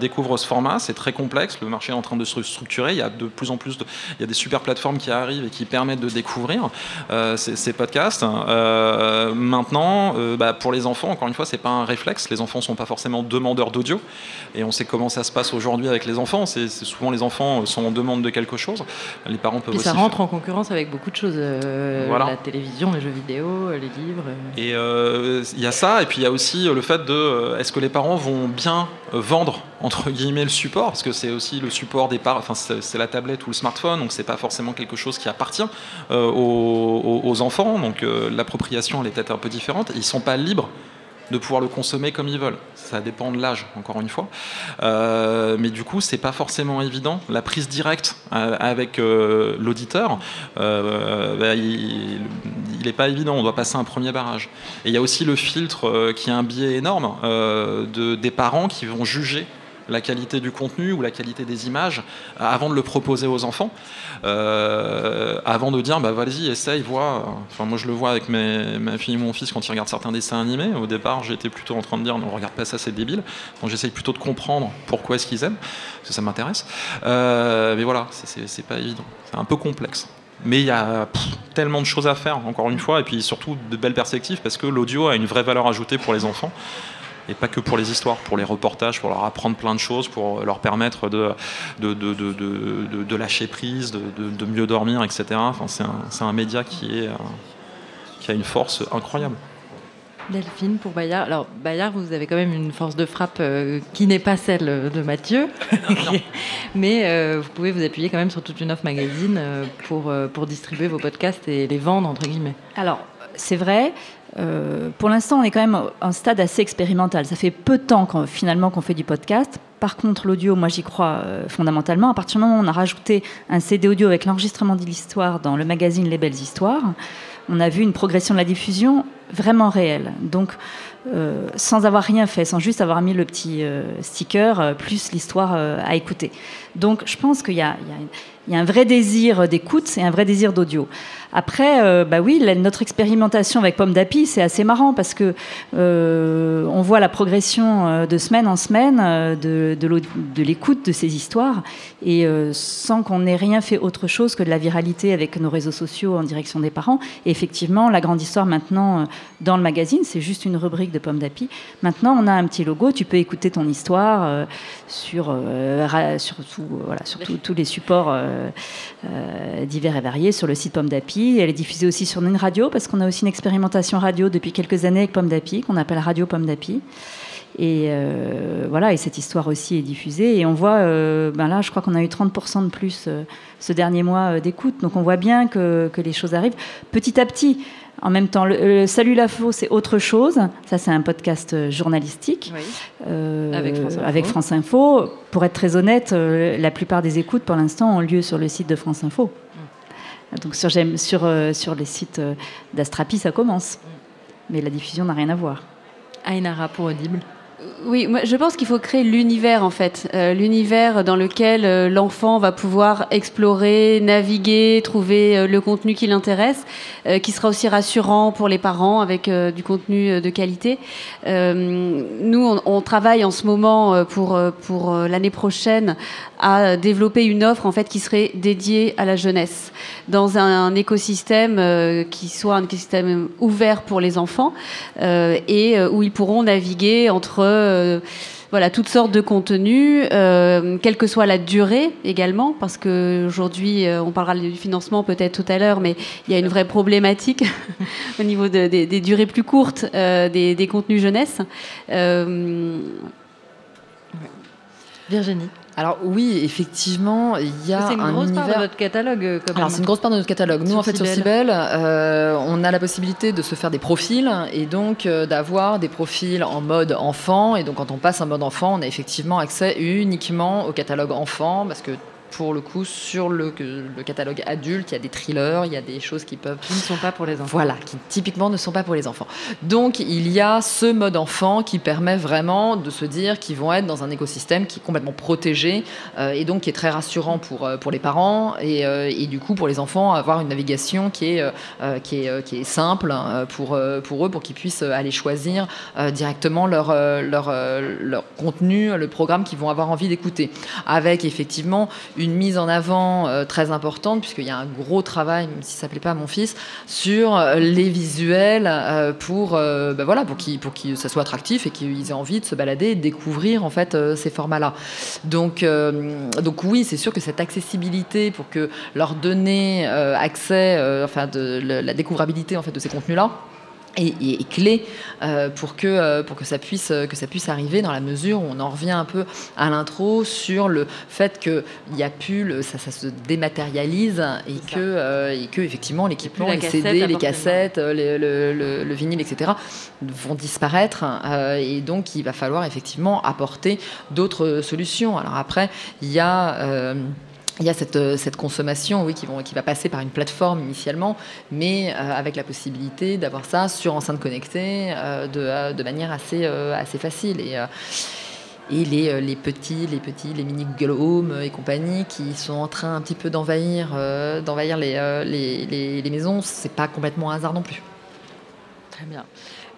découvrent ce format. C'est très complexe. Le marché est en train de se structurer. Il y a de plus en plus de, il y a des super plateformes qui arrivent et qui permettent de découvrir ces, ces podcasts. Maintenant, bah, pour les enfants, encore une fois, c'est pas un réflexe. Les enfants sont pas forcément demandeurs d'audio. Et on sait comment ça se passe aujourd'hui avec les enfants. C'est souvent les enfants sont en demande de quelque chose. Les parents peuvent aussi. ça rentre en concurrence avec beaucoup de choses. euh, Voilà. La télévision, les jeux vidéo, les livres. euh. Et euh, il y a ça, et puis il y a aussi le fait de euh, est-ce que les parents vont bien euh, vendre entre guillemets le support, parce que c'est aussi le support des parents, enfin c'est la tablette ou le smartphone, donc c'est pas forcément quelque chose qui appartient euh, aux, aux- enfants, donc euh, l'appropriation elle est peut-être un peu différente. Ils sont pas libres de pouvoir le consommer comme ils veulent. Ça dépend de l'âge, encore une fois. Euh, mais du coup, c'est pas forcément évident. La prise directe euh, avec euh, l'auditeur, bah, il n'est pas évident. On doit passer un premier barrage. Et il y a aussi le filtre qui a un biais énorme de, des parents qui vont juger la qualité du contenu ou la qualité des images euh, avant de le proposer aux enfants, euh, avant de dire bah vas-y essaye vois. Enfin moi je le vois avec mes, ma fille et mon fils quand ils regardent certains dessins animés. Au départ j'étais plutôt en train de dire non regarde pas ça c'est débile. Donc j'essaye plutôt de comprendre pourquoi est-ce qu'ils aiment parce que ça m'intéresse. Euh, mais voilà c'est- pas évident, c'est un peu complexe. Mais il y a tellement de choses à faire, encore une fois, et puis surtout de belles perspectives, parce que l'audio a une vraie valeur ajoutée pour les enfants et pas que pour les histoires, pour les reportages, pour leur apprendre plein de choses, pour leur permettre de, de, de, de, de- de- de lâcher prise, de, de- de mieux dormir, etc. Enfin, c'est un, c'est un média qui, est, euh, qui a une force incroyable. Delphine pour Bayard. Alors Bayard, vous avez quand même une force de frappe euh, qui n'est pas celle de Mathieu, mais euh, vous pouvez vous appuyer quand même sur toute une offre magazine euh, pour, euh, pour distribuer vos podcasts et les vendre entre guillemets. Alors, c'est vrai. Euh, pour l'instant, on est quand même à un stade assez expérimental. Ça fait peu de temps qu'on, finalement qu'on fait du podcast. Par contre, l'audio, moi, j'y crois euh, fondamentalement. À partir du moment où on a rajouté un CD audio avec l'enregistrement de l'histoire dans le magazine Les Belles Histoires, on a vu une progression de la diffusion vraiment réelle. Donc, euh, sans avoir rien fait, sans juste avoir mis le petit sticker, plus l'histoire à écouter. Donc, je pense qu'il y a un vrai désir d'écoute et un vrai désir d'audio. Après, euh, bah oui, la- notre expérimentation avec Pomme d'Api, c'est assez marrant parce que euh, on voit la progression euh, de semaine en semaine de, l'écoute de ces histoires et sans qu'on ait rien fait autre chose que de la viralité avec nos réseaux sociaux en direction des parents. Et effectivement, la grande histoire maintenant dans le magazine, c'est juste une rubrique de Pomme d'Api. Maintenant, on a un petit logo, tu peux écouter ton histoire sur, sur, tout, voilà, sur tout- tous les supports divers et variés, sur le site Pomme d'Api. Elle est diffusée aussi sur une radio, parce qu'on a aussi une expérimentation radio depuis quelques années avec Pomme d'Api, qu'on appelle Radio Pomme d'Api. Et euh, voilà, et cette histoire aussi est diffusée. Et on voit, euh, ben là, je crois qu'on a eu 30% de plus euh, ce dernier mois d'écoute. Donc on voit bien que, que les choses arrivent petit à petit. En même temps, le, le Salut la faux, c'est autre chose. Ça, c'est un podcast journalistique. Avec France Info. avec France Info. Pour être très honnête, la plupart des écoutes, pour l'instant, ont lieu sur le site de France Info. Donc sur, j'aime- sur, euh, sur les sites euh, d'Astrapi, ça commence. Mais la diffusion n'a rien à voir. Ainara pour Audible. Oui, moi, je pense qu'il faut créer l'univers en fait, euh, l'univers dans lequel euh, l'enfant va pouvoir explorer, naviguer, trouver euh, le contenu qui l'intéresse, qui sera aussi rassurant pour les parents avec du contenu de qualité. nous, on, on, travaille en ce moment pour pour l'année prochaine à développer une offre en fait qui serait dédiée à la jeunesse dans un, écosystème qui soit un écosystème ouvert pour les enfants et où ils pourront naviguer entre euh, voilà, toutes sortes de contenus, euh, quelle que soit la durée également, parce qu'aujourd'hui, euh, on parlera du financement peut-être tout à l'heure, mais il y a une vraie problématique au niveau des durées plus courtes des, contenus jeunesse. Virginie alors oui, effectivement, il y a c'est une grosse part de votre catalogue. Euh, Alors c'est une grosse part de notre catalogue. Nous, en fait, sur Cybelle, euh, on a la possibilité de se faire des profils et donc euh, d'avoir des profils en mode enfant. Et donc quand on passe en mode enfant, on a effectivement accès uniquement au catalogue enfant parce que pour le coup, sur le, le, catalogue adulte, il y a des thrillers, il y a des choses qui peuvent... Qui ne sont pas pour les enfants. Voilà, qui typiquement ne sont pas pour les enfants. Donc, il y a ce mode enfant qui permet vraiment de se dire qu'ils vont être dans un écosystème qui est complètement protégé euh, et donc qui est très rassurant pour, euh, pour les parents et, euh, et, du coup, pour les enfants, avoir une navigation qui est, qui est, qui est simple pour, pour eux, pour qu'ils puissent aller choisir directement leur, leur, leur contenu, le programme qu'ils vont avoir envie d'écouter. Avec effectivement une mise en avant euh, très importante, puisqu'il y a un gros travail, même si ça ne plaît pas à mon fils, sur euh, les visuels euh, pour, ben voilà, pour, pour ça soit attractif et qu'ils aient envie de se balader et de découvrir en fait, ces formats-là. Donc, donc oui, c'est sûr que cette accessibilité pour que leur donner accès, enfin la découvrabilité en fait, de ces contenus-là, est, clé euh, pour, que, euh, pour que, ça puisse, euh, que ça puisse arriver dans la mesure où on en revient un peu à l'intro sur le fait qu'il n'y a plus, ça, ça, se dématérialise et que, et que effectivement l'équipement, les CD, les cassettes, le, le, vinyle, etc. vont disparaître et donc il va falloir effectivement apporter d'autres solutions. Alors après, il y a il y a cette, euh, consommation oui, qui, va passer par une plateforme initialement, mais euh, avec la possibilité d'avoir ça sur enceinte connectée euh, de, manière assez, facile. Et, les, petits, les petits, les mini Google Home et compagnie qui sont en train un petit peu d'envahir les, les, les maisons, c'est pas complètement un hasard non plus. Très bien.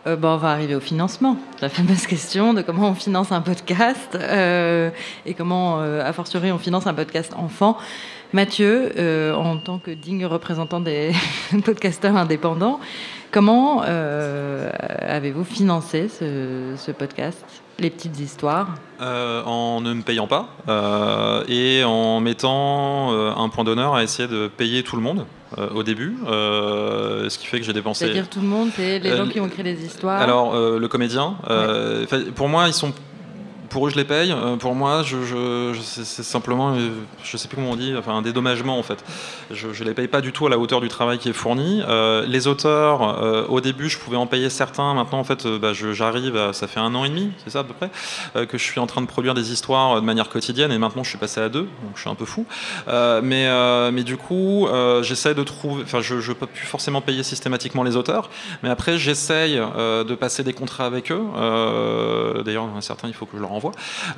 Euh, on va arriver au financement. La fameuse question de comment on finance un podcast euh, et comment, euh, a fortiori, on finance un podcast enfant. Mathieu, en tant que digne représentant des podcasteurs indépendants, comment avez-vous financé ce podcast les petites histoires? En ne me payant pas et en mettant un point d'honneur à essayer de payer tout le monde au début, ce qui fait que j'ai dépensé. C'est-à-dire tout le monde, c'est les gens qui ont créé les histoires. Alors le comédien, pour moi ils sont pour eux, je les paye. Euh, pour moi, je, c'est simplement, euh, je sais plus comment on dit, enfin un dédommagement en fait. Je, ne les paye pas du tout à la hauteur du travail qui est fourni. Euh, les auteurs, au début, je pouvais en payer certains. Maintenant, en fait, bah, j'arrive, ça fait un an et demi, c'est ça à peu près, que je suis en train de produire des histoires de manière quotidienne. Et maintenant, je suis passé à deux, donc je suis un peu fou. mais, mais du coup, j'essaie de trouver. Enfin, je ne peux plus forcément payer systématiquement les auteurs, mais après, j'essaye de passer des contrats avec eux. D'ailleurs, certains, il faut que je leur envoie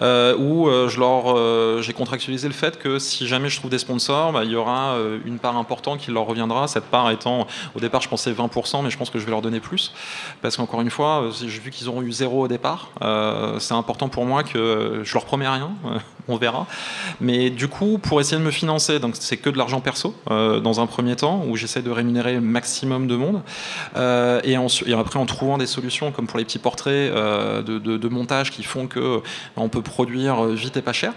euh, où euh, je leur, euh, j'ai contractualisé le fait que si jamais je trouve des sponsors, bah, il y aura une part importante qui leur reviendra. Cette part étant, au départ, je pensais 20%, mais je pense que je vais leur donner plus, parce qu'encore une fois, j'ai vu qu'ils auront eu zéro au départ. c'est important pour moi que je leur promets rien, on verra. Mais du coup, pour essayer de me financer, donc c'est que de l'argent perso dans un premier temps, où j'essaie de rémunérer le maximum de monde, et, et, après en trouvant des solutions comme pour les petits portraits de, de, montage qui font que on peut produire vite et pas cher.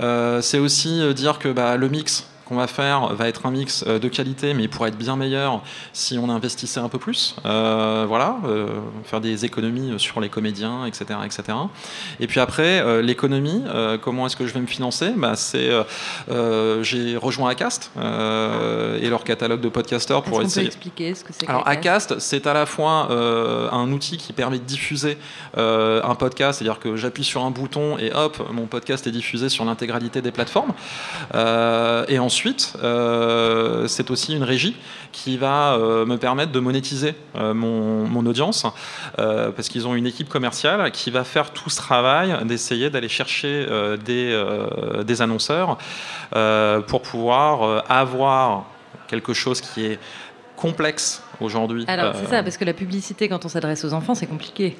Euh, c'est aussi euh, dire que bah, le mix, qu'on va faire va être un mix euh, de qualité, mais il pourrait être bien meilleur si on investissait un peu plus. Euh, voilà, euh, faire des économies sur les comédiens, etc., etc. Et puis après, l'économie, comment est-ce que je vais me financer? Bah, c'est, j'ai rejoint Acast et leur catalogue de podcasters pour essayer. Peut expliquer ce que c'est Alors Acast, c'est à la fois un outil qui permet de diffuser un podcast, c'est-à-dire que j'appuie sur un bouton et hop, mon podcast est diffusé sur l'intégralité des plateformes. et ensuite ensuite, c'est aussi une régie qui va me permettre de monétiser mon, mon, audience, parce qu'ils ont une équipe commerciale qui va faire tout ce travail d'essayer d'aller chercher des, des, annonceurs pour pouvoir avoir quelque chose qui est complexe aujourd'hui. Alors c'est ça, parce que la publicité, quand on s'adresse aux enfants, c'est compliqué.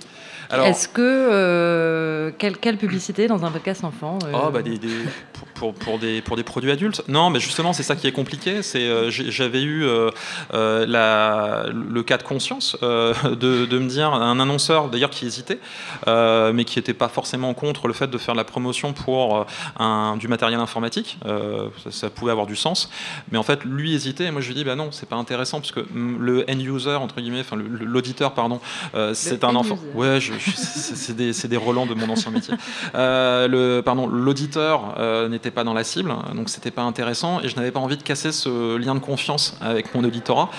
Est-ce que euh, quelle, quelle, publicité dans un podcast enfant euh oh, bah des, pour, pour, des, pour des produits adultes Non, mais justement, c'est ça qui est compliqué. C'est euh, j'avais eu la, le cas de conscience de, de, me dire un annonceur d'ailleurs qui hésitait, mais qui n'était pas forcément contre le fait de faire de la promotion pour un, du matériel informatique. Ça, pouvait avoir du sens, mais en fait, lui hésitait. Et moi, je lui dis, bah non, c'est pas intéressant parce que le end user entre guillemets, enfin l'auditeur, pardon, c'est un enfant. Ouais, je, c'est des, des, de mon ancien métier. Euh, pardon, l'auditeur euh, n'était pas dans la cible, donc c'était pas intéressant, et je n'avais pas envie de casser ce lien de confiance avec mon auditorat,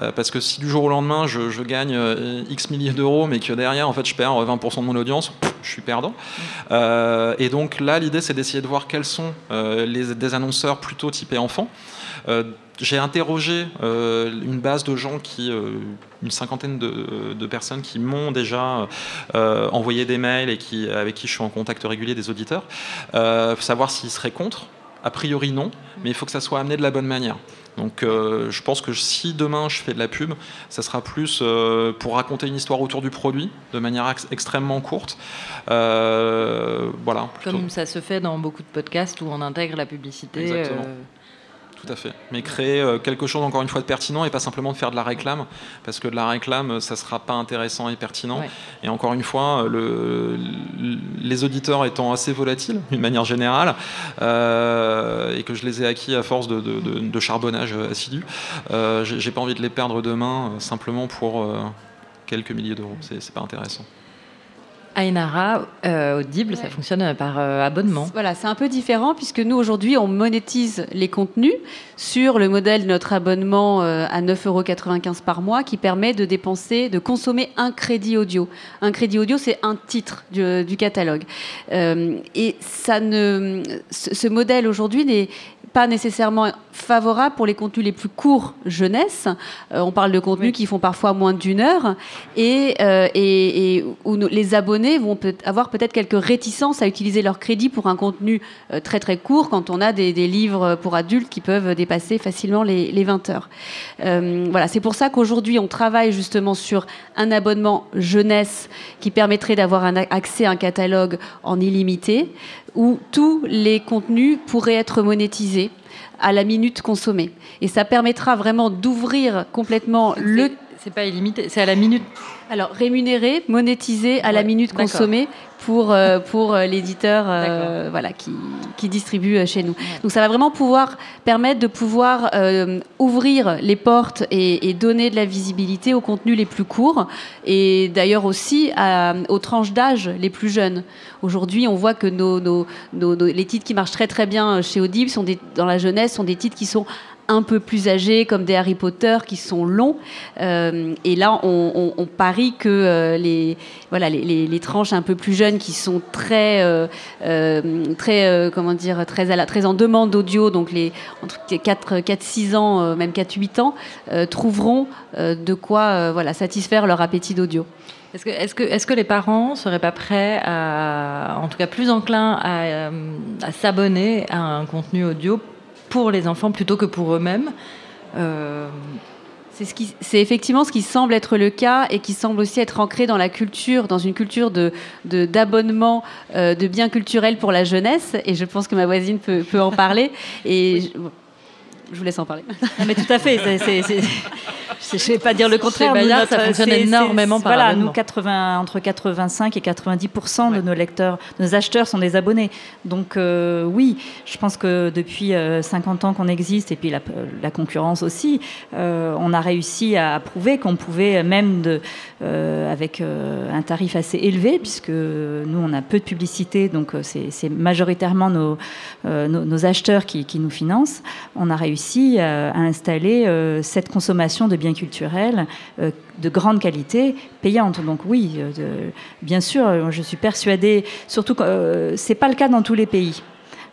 euh, parce que si du jour au lendemain je, gagne X milliers d'euros, mais que derrière en fait je perds 20% de mon audience, je suis perdant. et donc là, l'idée c'est d'essayer de voir quels sont les, des annonceurs plutôt typés enfants j'ai interrogé euh, une base de gens qui, euh, une cinquantaine de, personnes qui m'ont déjà euh, envoyé des mails et qui, avec qui je suis en contact régulier des auditeurs, savoir s'ils seraient contre. A priori non, mais il faut que ça soit amené de la bonne manière. Donc je pense que si demain je fais de la pub, ça sera plus pour raconter une histoire autour du produit de manière extrêmement courte. voilà. Comme ça se fait dans beaucoup de podcasts où on intègre la publicité. Exactement tout à fait. Mais créer euh, quelque chose, encore une fois, de pertinent et pas simplement de faire de la réclame, parce que de la réclame, ça ne sera pas intéressant et pertinent. Et encore une fois, le, les auditeurs étant assez volatiles, d'une manière générale, euh, et que je les ai acquis à force de, de, charbonnage assidu, euh, j'ai pas envie de les perdre demain simplement pour quelques milliers d'euros. C'est pas intéressant. Ainara, euh, Audible, ça fonctionne par euh, abonnement. Voilà, c'est un peu différent puisque nous aujourd'hui on monétise les contenus sur le modèle de notre abonnement euh, à 9,95 euros par mois qui permet de dépenser, de consommer un crédit audio. Un crédit audio, c'est un titre du, du catalogue. et ça ne, ce modèle aujourd'hui n'est pas nécessairement favorable pour les contenus les plus courts jeunesse. Euh, on parle de contenus qui font parfois moins d'une heure et, euh, et, où les abonnés vont peut avoir peut-être quelques réticences à utiliser leur crédit pour un contenu euh, très très court quand on a des, livres pour adultes qui peuvent dépasser facilement les, les 20 heures. voilà, c'est pour ça qu'aujourd'hui on travaille justement sur un abonnement jeunesse qui permettrait d'avoir un accès à un catalogue en illimité où tous les contenus pourraient être monétisés à la minute consommée. Et ça permettra vraiment d'ouvrir complètement le... C'est pas illimité, c'est à la minute. Alors rémunéré, monétisé à la minute consommée pour, euh, pour euh, l'éditeur euh, voilà, qui, qui, distribue chez nous. Donc ça va vraiment pouvoir permettre de pouvoir ouvrir les portes et, donner de la visibilité aux contenus les plus courts et d'ailleurs aussi aux tranches d'âge les plus jeunes. Aujourd'hui, on voit que nos, nos, nos, les titres qui marchent très très bien chez Audible sont des, dans la jeunesse sont des titres qui sont un peu plus âgés, comme des Harry Potter, qui sont longs. Euh, et là, on, parie que euh, les, voilà, les, tranches un peu plus jeunes, qui sont très, euh, très comment dire, très, à la, très en demande d'audio, donc les, entre 4-6 ans, même 4-8 ans, trouveront de quoi voilà, satisfaire leur appétit d'audio. Est-ce que, est que, est que, les parents seraient pas prêts, à, en tout cas plus enclins à, à s'abonner à un contenu audio pour les enfants plutôt que pour eux-mêmes. Euh, c'est ce effectivement ce qui semble être le cas et qui semble aussi être ancré dans la culture, dans une culture de, d'abonnement de, de biens culturels pour la jeunesse. Et je pense que ma voisine peut, peut en parler. Et je, vous laisse en parler. mais tout à fait. c'est, je ne vais pas dire le contraire. mais ça fonctionne énormément par Voilà, nous, 80, entre 85 et 90 de nos lecteurs, de nos acheteurs sont des abonnés. Donc euh, oui, je pense que depuis 50 euh, ans qu'on existe, et puis la, concurrence aussi, euh, on a réussi à prouver qu'on pouvait, même de, avec un tarif assez élevé, puisque nous, on a peu de publicité, donc c'est majoritairement nos, nos, acheteurs qui, qui, nous financent, on a réussi à installer cette consommation de biens culturelle euh, de grande qualité, payante. Donc oui, euh, bien sûr, je suis persuadée, surtout que euh, c'est pas le cas dans tous les pays.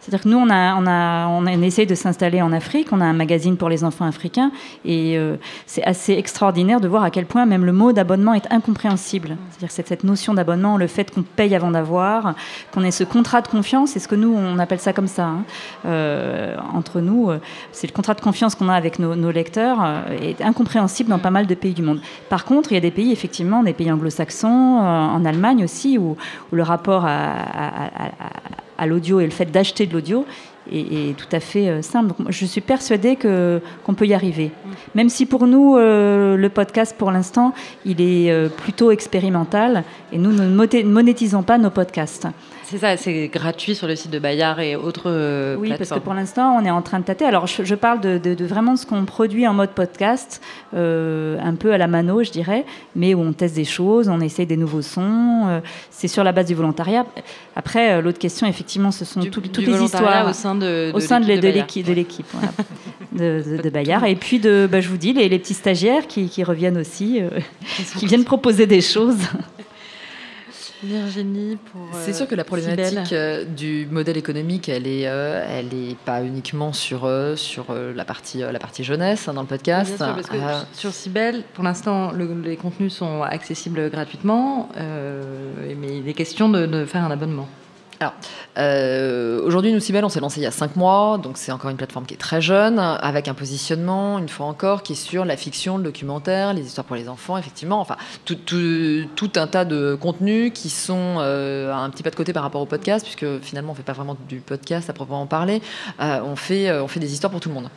C'est-à-dire que nous, on a, essayé de s'installer en Afrique, on a un magazine pour les enfants africains, et euh, c'est assez extraordinaire de voir à quel point même le mot d'abonnement est incompréhensible. C'est-à-dire cette, cette notion d'abonnement, le fait qu'on paye avant d'avoir, qu'on ait ce contrat de confiance, c'est ce que nous, on appelle ça comme ça, hein. euh, entre nous, euh, c'est le contrat de confiance qu'on a avec nos, lecteurs, est incompréhensible dans pas mal de pays du monde. Par contre, il y a des pays, effectivement, des pays anglo-saxons, en Allemagne aussi, où, le rapport à- à- à l'audio et le fait d'acheter de l'audio est, est tout à fait euh, simple. Donc, je suis persuadée que qu'on peut y arriver. Même si pour nous, euh, le podcast, pour l'instant, il est euh, plutôt expérimental et nous ne monétisons pas nos podcasts. C'est ça, c'est gratuit sur le site de Bayard et autres euh, Oui, parce que pour l'instant, on est en train de tâter. Alors, je, je parle de, de- de vraiment ce qu'on produit en mode podcast, euh, un peu à la mano, je dirais, mais où on teste des choses, on essaye des nouveaux sons. euh, c'est sur la base du volontariat. Après, euh, l'autre question, effectivement, ce sont Du- toutes, du toutes les histoires au sein de, au sein de, l'équipe de Bayard. l'équipe, voilà, de. Et puis, de, bah, je vous dis, les, les petits stagiaires qui, qui reviennent aussi, qui viennent proposer des choses. Virginie pour. C'est euh, sûr que la problématique euh, du modèle économique, elle est, euh, elle est pas uniquement sur sur la partie la partie jeunesse hein, dans le podcast. Bien sûr, parce que Euh, sur Cybèle, pour l'instant, le- les contenus sont accessibles gratuitement, euh, mais il est question de, de faire un abonnement. Euh, Aujourd'hui, nous, Cybèle, on s'est lancé il y a cinq mois, donc c'est encore une plateforme qui est très jeune, avec un positionnement, une fois encore, qui est sur la fiction, le documentaire, les histoires pour les enfants, effectivement, enfin, tout, un tas de contenus qui sont euh, un petit pas de côté par rapport au podcast, puisque finalement, on fait pas vraiment du podcast à proprement parler, Euh, on, fait, on fait des histoires pour tout le monde.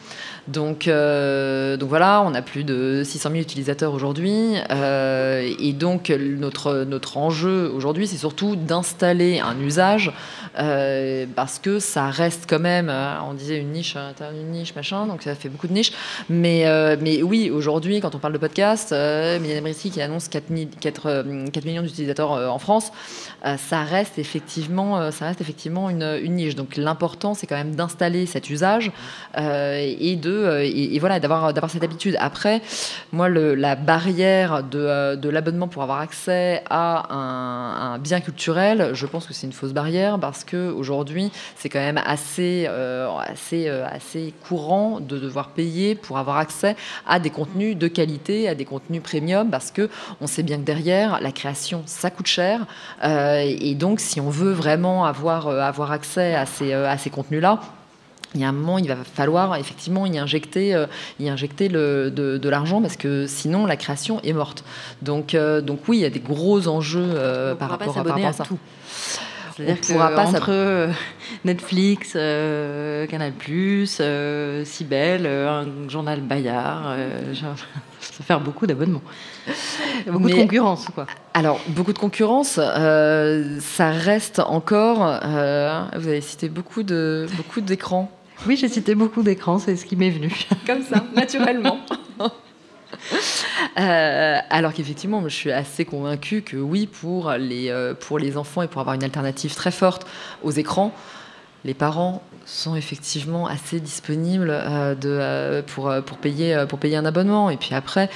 Donc, donc voilà, on a plus de 600 000 utilisateurs aujourd'hui, et donc notre, notre enjeu aujourd'hui, c'est surtout d'installer un usage euh, parce que ça reste quand même, euh, on disait une niche, à l'intérieur d'une niche, machin, donc ça fait beaucoup de niches. Mais, euh, mais oui, aujourd'hui, quand on parle de podcast, euh, Mylène qui annonce 4, mi- 4, euh, 4 millions d'utilisateurs en France, ça reste effectivement, ça reste effectivement une, niche. Donc l'important, c'est quand même d'installer cet usage et de, et, voilà, d'avoir, cette habitude. Après, moi, la barrière de, l'abonnement pour avoir accès à un bien culturel, je pense que c'est une fausse barrière parce que aujourd'hui, c'est quand même assez, euh, assez, euh, assez courant de devoir payer pour avoir accès à des contenus de qualité, à des contenus premium, parce que on sait bien que derrière, la création, ça coûte cher. Euh, et donc, si on veut vraiment avoir, avoir accès à ces, à ces contenus-là, il y a un moment, il va falloir effectivement y injecter, euh, y injecter le, de, de l'argent parce que sinon la création est morte. Donc, euh, donc oui, il y a des gros enjeux euh, par, rapport à, par rapport à à ça. tout. C'est-à-dire On pourra que pas entre euh, Netflix, euh, Canal+, euh, Cybèle, euh, un journal Bayard, genre, ça va faire beaucoup d'abonnements. Beaucoup de concurrence, quoi. Alors, beaucoup de concurrence, ça reste encore. vous avez cité beaucoup de beaucoup d'écrans. Oui, j'ai cité beaucoup d'écrans, c'est ce qui m'est venu. Comme ça, naturellement. Euh, alors qu'effectivement, je suis assez convaincue que oui, pour les, euh, pour les enfants et pour avoir une alternative très forte aux écrans, les parents sont effectivement assez disponibles euh, pour, payer, un abonnement. Et puis après,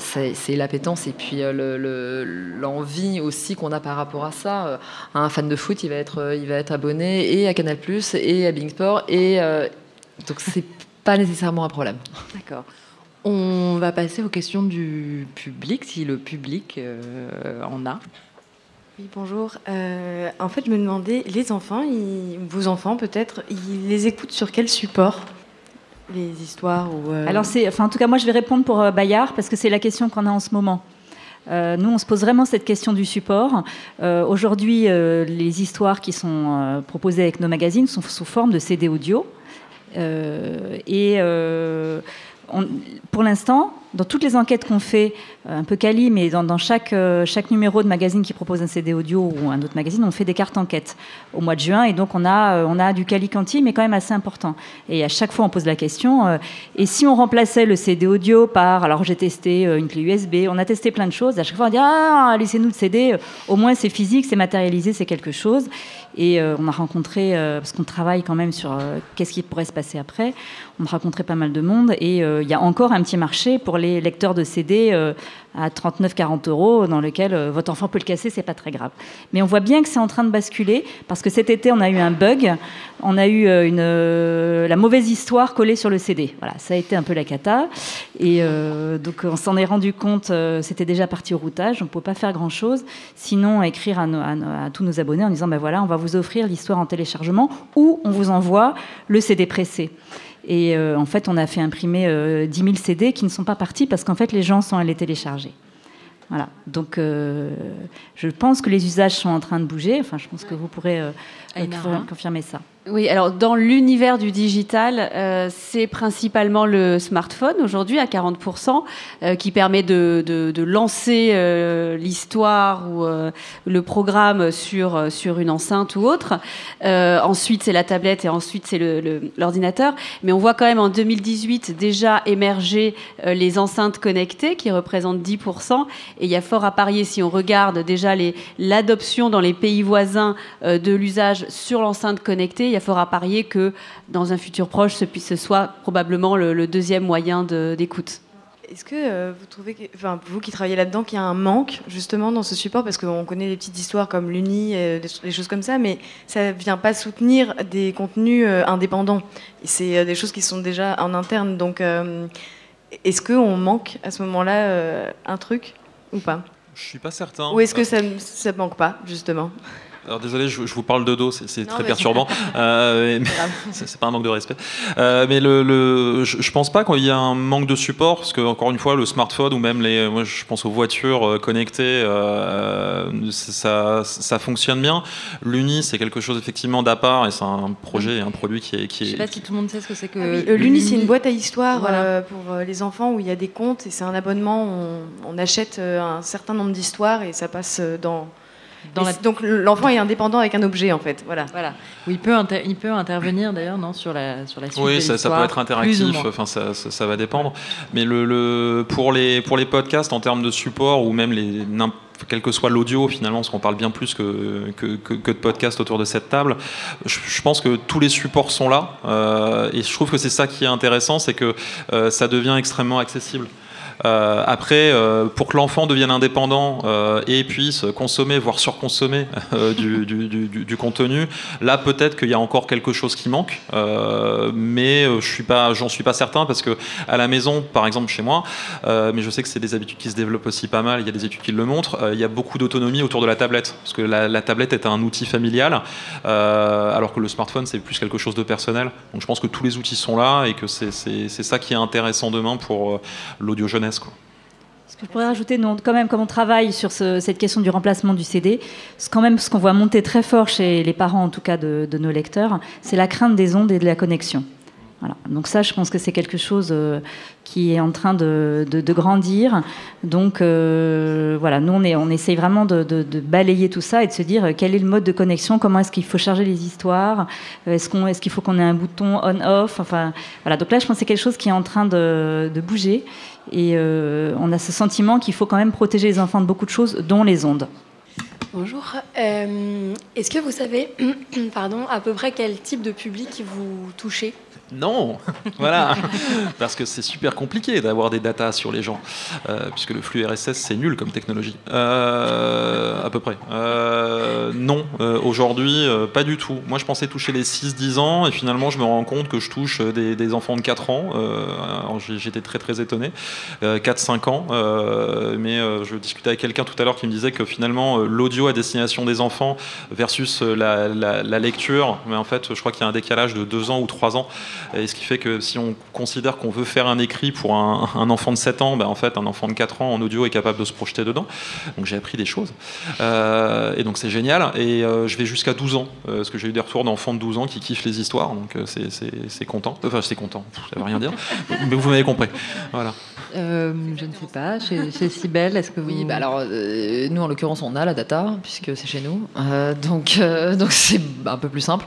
c'est l'appétence et puis le- le- l'envie aussi qu'on a par rapport à ça. Un fan de foot, il va être, abonné et à Canal+, et à Bing Sport. Et, donc, c'est pas nécessairement un problème. D'accord. On va passer aux questions du public, si le public euh, en a. Oui, bonjour. Euh, en fait, je me demandais, les enfants, ils- vos enfants peut-être, ils les écoutent sur quel support Les histoires ou euh, Alors, c'est, enfin, en tout cas, moi, je vais répondre pour euh, Bayard parce que c'est la question qu'on a en ce moment. Euh, nous, on se pose vraiment cette question du support. Euh, Aujourd'hui, euh, les histoires qui sont euh, proposées avec nos magazines sont sous forme de CD audio. Euh, et euh, on- pour l'instant, dans toutes les enquêtes qu'on fait, euh, un peu quali, mais dans, chaque, euh, chaque numéro de magazine qui propose un CD audio ou un autre magazine, on fait des cartes enquêtes au mois de juin. Et donc, on a, euh, on a du quali-quanti, mais quand même assez important. Et à chaque fois, on pose la question et si on remplaçait le CD audio par. Alors, j'ai testé une clé USB, on a testé plein de choses. À chaque fois, on dit Ah, laissez-nous le CD. Au moins, c'est physique, c'est matérialisé, c'est quelque chose. Et on a rencontré, parce qu'on travaille quand même sur qu'est-ce qui pourrait se passer après, on a rencontré pas mal de monde et il y a encore un petit marché pour les lecteurs de CD à 39-40 euros, dans lequel votre enfant peut le casser, c'est pas très grave. Mais on voit bien que c'est en train de basculer, parce que cet été, on a eu un bug, on a eu une, la mauvaise histoire collée sur le CD. Voilà, ça a été un peu la cata. Et donc, on s'en est rendu compte, c'était déjà parti au routage, on ne peut pas faire grand-chose, sinon écrire à, à, tous nos abonnés en disant, ben voilà, on va vous offrir l'histoire en téléchargement, ou on vous envoie le CD pressé. Et euh, en fait, on a fait imprimer 10 000 CD qui ne sont pas partis parce qu'en fait, les gens sont allés télécharger. Voilà. Donc, euh, je pense que les usages sont en train de bouger. Enfin, je pense que vous pourrez euh, confirmer ça. Oui, alors dans l'univers du digital, euh, c'est principalement le smartphone aujourd'hui à 40%, euh, qui permet de, de, de lancer euh, l'histoire ou le programme sur, sur une enceinte ou autre. ensuite, c'est la tablette et ensuite, c'est l'ordinateur. Le, Mais on voit quand même en 2018 déjà émerger les enceintes connectées qui représentent 10%. Et il y a fort à parier si on regarde déjà l'adoption dans les pays voisins de l'usage sur l'enceinte connectée y a fort à parier que dans un futur proche, ce, ce soit probablement le, deuxième moyen d'écoute. Est-ce que euh, vous trouvez, que, enfin, vous qui travaillez là-dedans, qu'il y a un manque justement dans ce support? Parce qu'on connaît des petites histoires comme l'Uni, euh, des, choses comme ça, mais ça ne vient pas soutenir des contenus euh, indépendants. C'est des choses qui sont déjà en interne. Donc, est-ce qu'on manque à ce moment-là un truc ou pas? Je suis pas certain. Ou est-ce que ça ne manque pas, justement? Alors désolé, je, vous parle de dos, c'est très perturbant. Euh, c'est pas un manque de respect. Euh, mais le, je, pense pas qu'il y ait un manque de support, parce que encore une fois, le smartphone ou même les, moi je pense aux voitures euh, connectées, ça, ça, fonctionne bien. L'Uni, c'est quelque chose effectivement d'à part et c'est un projet, un produit qui est. Qui est je sais pas si tout le monde sait ce que c'est que. Ah L'Uni, c'est une boîte à histoire pour les enfants où il y a des comptes et c'est un abonnement. on achète un certain nombre d'histoires et ça passe dans donc l'enfant est indépendant avec un objet en fait. Voilà. voilà. il peut, il peut intervenir d'ailleurs non, sur, la, sur la suite. Oui, ça, peut être interactif, enfin, ça, ça, va dépendre. Mais le, le, pour, les, pour les podcasts en termes de support ou même les, quel que soit l'audio finalement, parce qu'on parle bien plus que, que, que, de podcasts autour de cette table, je, pense que tous les supports sont là. Euh, et je trouve que c'est ça qui est intéressant, c'est que euh, ça devient extrêmement accessible. Euh, après, euh, pour que l'enfant devienne indépendant euh, et puisse consommer, voire surconsommer du, contenu, là peut-être qu'il y a encore quelque chose qui manque, mais je suis pas, j'en suis pas certain parce que à la maison, par exemple chez moi, mais je sais que c'est des habitudes qui se développent aussi pas mal. Il y a des études qui le montrent. il y a beaucoup d'autonomie autour de la tablette parce que la, la tablette est un outil familial, alors que le smartphone c'est plus quelque chose de personnel. Donc je pense que tous les outils sont là et que c'est ça qui est intéressant demain pour l'audio jeune ce que je pourrais rajouter, nous, quand même, comme on travaille sur cette question du remplacement du CD, quand même ce qu'on voit monter très fort chez les parents, en tout cas de nos lecteurs, c'est la crainte des ondes et de la connexion. Donc ça, je pense que c'est quelque chose euh, qui est en train de, grandir. Donc euh, voilà, nous, on, essaye vraiment de, balayer tout ça et de se dire euh, quel est le mode de connexion, comment est-ce qu'il faut charger les histoires, est-ce qu'il faut qu'on ait un bouton on-off. Enfin voilà, donc là, je pense que c'est quelque chose qui est en train de, bouger. Et on a ce sentiment qu'il faut quand même protéger les enfants de beaucoup de choses, dont les ondes. Bonjour. est-ce que vous savez, pardon, à peu près quel type de public vous touchez? Non, voilà, parce que c'est super compliqué d'avoir des datas sur les gens, euh, puisque le flux RSS c'est nul comme technologie, euh, à peu près. Euh, non, aujourd'hui pas du tout. Moi je pensais toucher les 6-10 ans et finalement je me rends compte que je touche des, enfants de 4 ans. J'étais très très étonné, 4-5 ans, mais je discutais avec quelqu'un tout à l'heure qui me disait que finalement l'audio à destination des enfants versus la, la lecture, mais en fait je crois qu'il y a un décalage de 2 ans ou 3 ans. Et ce qui fait que si on considère qu'on veut faire un écrit pour un, enfant de 7 ans, ben en fait, un enfant de 4 ans en audio est capable de se projeter dedans. Donc j'ai appris des choses. Euh, et donc c'est génial. Et euh, je vais jusqu'à 12 ans, euh, parce que j'ai eu des retours d'enfants de 12 ans qui kiffent les histoires. Donc c'est content. Enfin, c'est content, ça veut rien dire. Mais vous m'avez compris. Voilà. Je ne sais pas. Chez, chez Cybelle, est-ce que vous... Oui, bah alors, nous, en l'occurrence, on a la data, puisque c'est chez nous. donc, donc c'est un peu plus simple.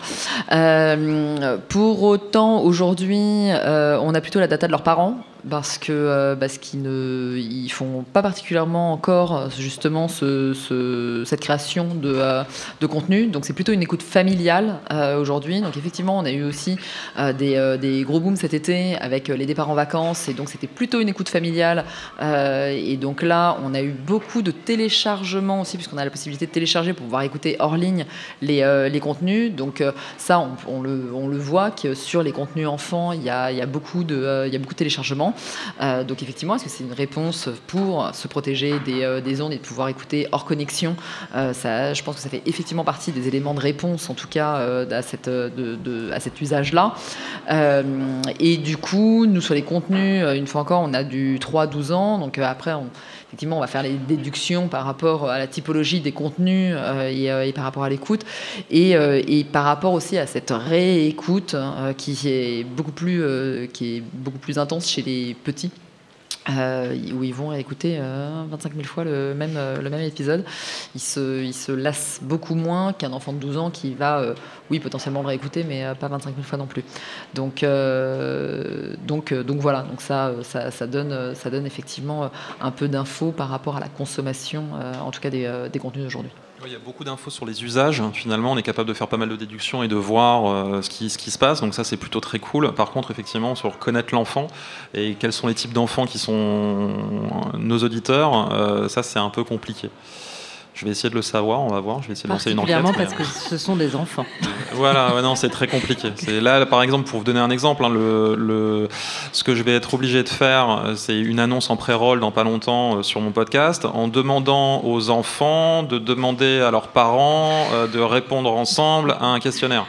pour autant, aujourd'hui, euh, on a plutôt la data de leurs parents parce que euh, parce qu'ils ne ils font pas particulièrement encore justement ce, ce- cette création de, euh, de contenu. Donc c'est plutôt une écoute familiale euh, aujourd'hui. Donc effectivement, on a eu aussi euh, des, euh, des gros booms cet été avec euh, les départs en vacances et donc c'était plutôt une écoute familiale. Euh, et donc là, on a eu beaucoup de téléchargements aussi puisqu'on a la possibilité de télécharger pour pouvoir écouter hors ligne les, euh, les contenus. Donc euh, ça, on, on le, on le voit que sur les contenus enfants, il y a, y a beaucoup euh, il y a beaucoup de téléchargements. Euh, donc effectivement, est-ce que c'est une réponse pour se protéger des, euh, des ondes et de pouvoir écouter hors connexion Euh, Je pense que ça fait effectivement partie des éléments de réponse, en tout cas à, à cet usage-là. Et du coup, nous sur les contenus, une fois encore, on a du 3-12 ans. Donc après, on, effectivement, on va faire les déductions par rapport à la typologie des contenus euh, et, euh, et par rapport à l'écoute. Et, euh, et par rapport aussi à cette réécoute qui est beaucoup plus qui est beaucoup plus intense chez les petits. Euh, où ils vont écouter 25 000 fois le même, euh, le même épisode. Ils se, ils se lassent beaucoup moins qu'un enfant de 12 ans qui va, euh, oui, potentiellement le réécouter, mais euh, pas 25 000 fois non plus. Donc, euh, donc, euh, donc voilà, donc ça, euh, ça, ça donne, euh, ça donne effectivement euh, un peu d'infos par rapport à la consommation, euh, en tout cas des, euh, des contenus d'aujourd'hui. Il y a beaucoup d'infos sur les usages. Finalement, on est capable de faire pas mal de déductions et de voir euh, ce, qui, ce qui se passe. Donc ça, c'est plutôt très cool. Par contre, effectivement, sur connaître l'enfant et quels sont les types d'enfants qui sont nos auditeurs, euh, ça, c'est un peu compliqué. Je vais essayer de le savoir, on va voir. Je vais essayer de lancer une enquête. Mais- parce que ce sont des enfants. Voilà, ouais, non, c'est très compliqué. Là, par exemple, pour vous donner un exemple, hein, le, le- ce que je vais être obligé de faire, euh, c'est une annonce en pré-roll dans pas longtemps euh, sur mon podcast, en demandant aux enfants de demander à leurs parents euh, de répondre ensemble à un questionnaire.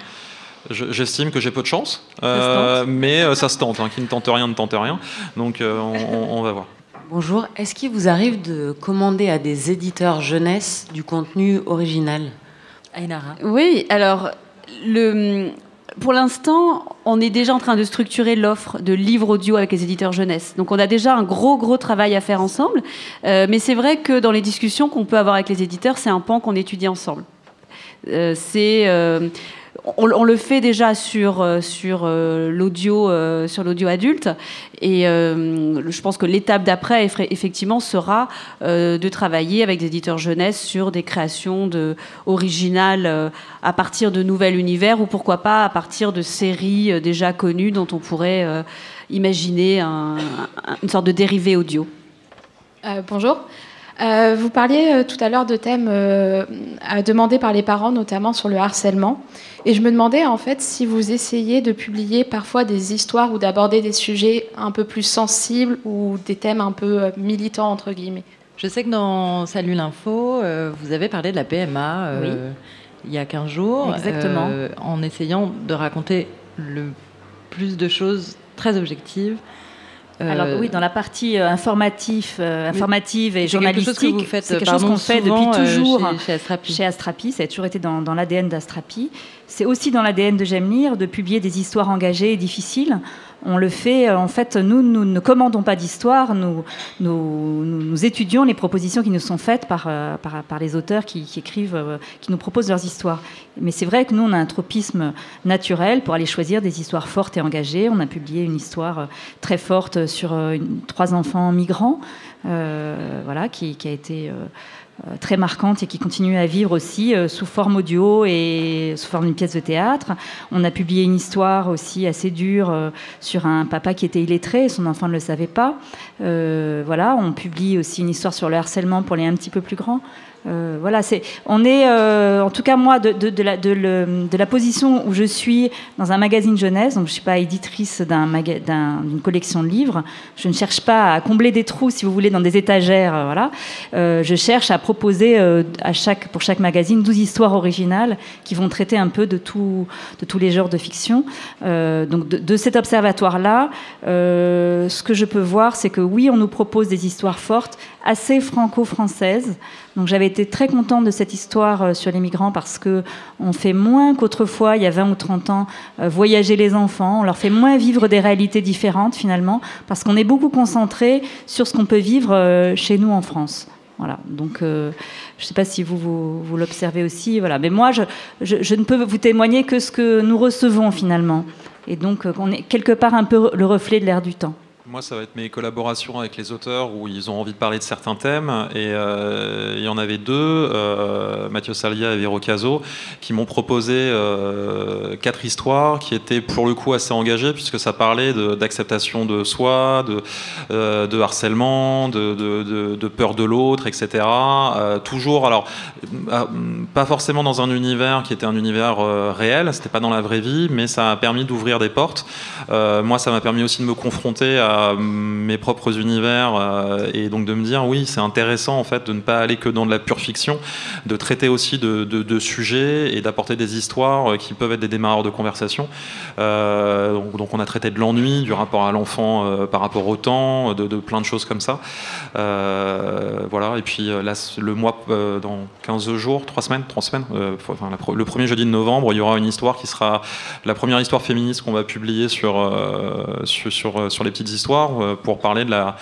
Je- J'estime que j'ai peu de chance, euh, mais ça se tente. hein, qui ne tente rien ne tente rien. Donc, on, on- on va voir. Bonjour, est-ce qu'il vous arrive de commander à des éditeurs jeunesse du contenu original? Ainara Oui, alors, pour l'instant, on est déjà en train de structurer l'offre de livres audio avec les éditeurs jeunesse. Donc, on a déjà un gros, gros travail à faire ensemble. Euh, mais c'est vrai que dans les discussions qu'on peut avoir avec les éditeurs, c'est un pan qu'on étudie ensemble. Euh, c'est. euh, on, le fait déjà sur, euh, sur euh, l'audio euh, sur l'audio adulte et je pense que l'étape d'après effectivement sera de travailler avec des éditeurs jeunesse sur des créations originales à partir de nouvel univers ou pourquoi pas à partir de séries déjà connues dont on pourrait imaginer un- un- une sorte de dérivé audio. Bonjour. Euh, vous parliez euh, tout à l'heure de thèmes euh, à demander par les parents, notamment sur le harcèlement. Et je me demandais en fait si vous essayez de publier parfois des histoires ou d'aborder des sujets un peu plus sensibles ou des thèmes un peu militants, entre guillemets. Je sais que dans Salut l'info, vous avez parlé de la PMA il y a 15 jours. Exactement. en essayant de raconter le plus de choses très objectives. Euh, Alors oui, dans la partie euh, informatif, euh, informative et journalistique, c'est quelque chose qu'on fait depuis toujours chez- chez Astrapi. chez Astrapi. Ça a toujours été dans, dans l'ADN d'Astrapi. C'est aussi dans l'ADN de J'aime lire de publier des histoires engagées et difficiles. On le fait, euh, en fait, nous, nous ne commandons pas d'histoire, nous, nous, étudions les propositions qui nous sont faites par, euh, par, les auteurs qui, écrivent, euh, qui nous proposent leurs histoires. Mais c'est vrai que nous, on a un tropisme naturel pour aller choisir des histoires fortes et engagées. On a publié une histoire très forte sur trois enfants migrants, voilà, qui, a été très marquante et qui continue à vivre aussi euh, sous forme audio et sous forme d'une pièce de théâtre. On a publié une histoire aussi assez dure euh, sur un papa qui était illettré et son enfant ne le savait pas. Euh, voilà, on publie aussi une histoire sur le harcèlement pour les un petit peu plus grands. Euh, voilà, c'est, on est, euh, en tout cas moi, de, de- la, de la position où je suis dans un magazine jeunesse, donc je ne suis pas éditrice d'un maga- d'un- d'une collection de livres, je ne cherche pas à combler des trous, si vous voulez, dans des étagères, euh, je cherche à proposer à chaque, pour chaque magazine 12 histoires originales qui vont traiter un peu de, tout, de tous les genres de fiction. Donc de, cet observatoire-là, ce que je peux voir, c'est que oui, on nous propose des histoires fortes, assez franco-françaises. Donc j'avais été très contente de cette histoire euh, sur les migrants parce que on fait moins qu'autrefois, il y a 20 ou 30 ans, euh, voyager les enfants. On leur fait moins vivre des réalités différentes finalement parce qu'on est beaucoup concentré sur ce qu'on peut vivre euh, chez nous en France. Voilà. Donc je ne sais pas si vous, vous, l'observez aussi. Voilà. Mais moi, je, je- je ne peux vous témoigner que ce que nous recevons finalement. Et donc on est quelque part un peu le reflet de l'air du temps. Moi, ça va être mes collaborations avec les auteurs où ils ont envie de parler de certains thèmes. Et euh, il y en avait deux, euh, Mathieu Salia et Véro Caso, qui m'ont proposé euh, quatre histoires qui étaient pour le coup assez engagées, puisque ça parlait d'acceptation de, soi, de, de harcèlement, de, de peur de l'autre, etc. toujours, alors, pas forcément dans un univers qui était un univers réel, c'était pas dans la vraie vie, mais ça a permis d'ouvrir des portes. moi, ça m'a permis aussi de me confronter à mes propres univers euh, et donc de me dire oui c'est intéressant en fait de ne pas aller que dans de la pure fiction, de traiter aussi de, sujets et d'apporter des histoires euh, qui peuvent être des démarreurs de conversation. Euh, donc, on a traité de l'ennui, du rapport à l'enfant par rapport au temps, de, plein de choses comme ça. voilà et puis là le mois dans 15 jours, 3 semaines, 3 semaines, le premier jeudi de novembre il y aura une histoire qui sera la première histoire féministe qu'on va publier sur, sur, sur les petites histoires euh, pour parler de la,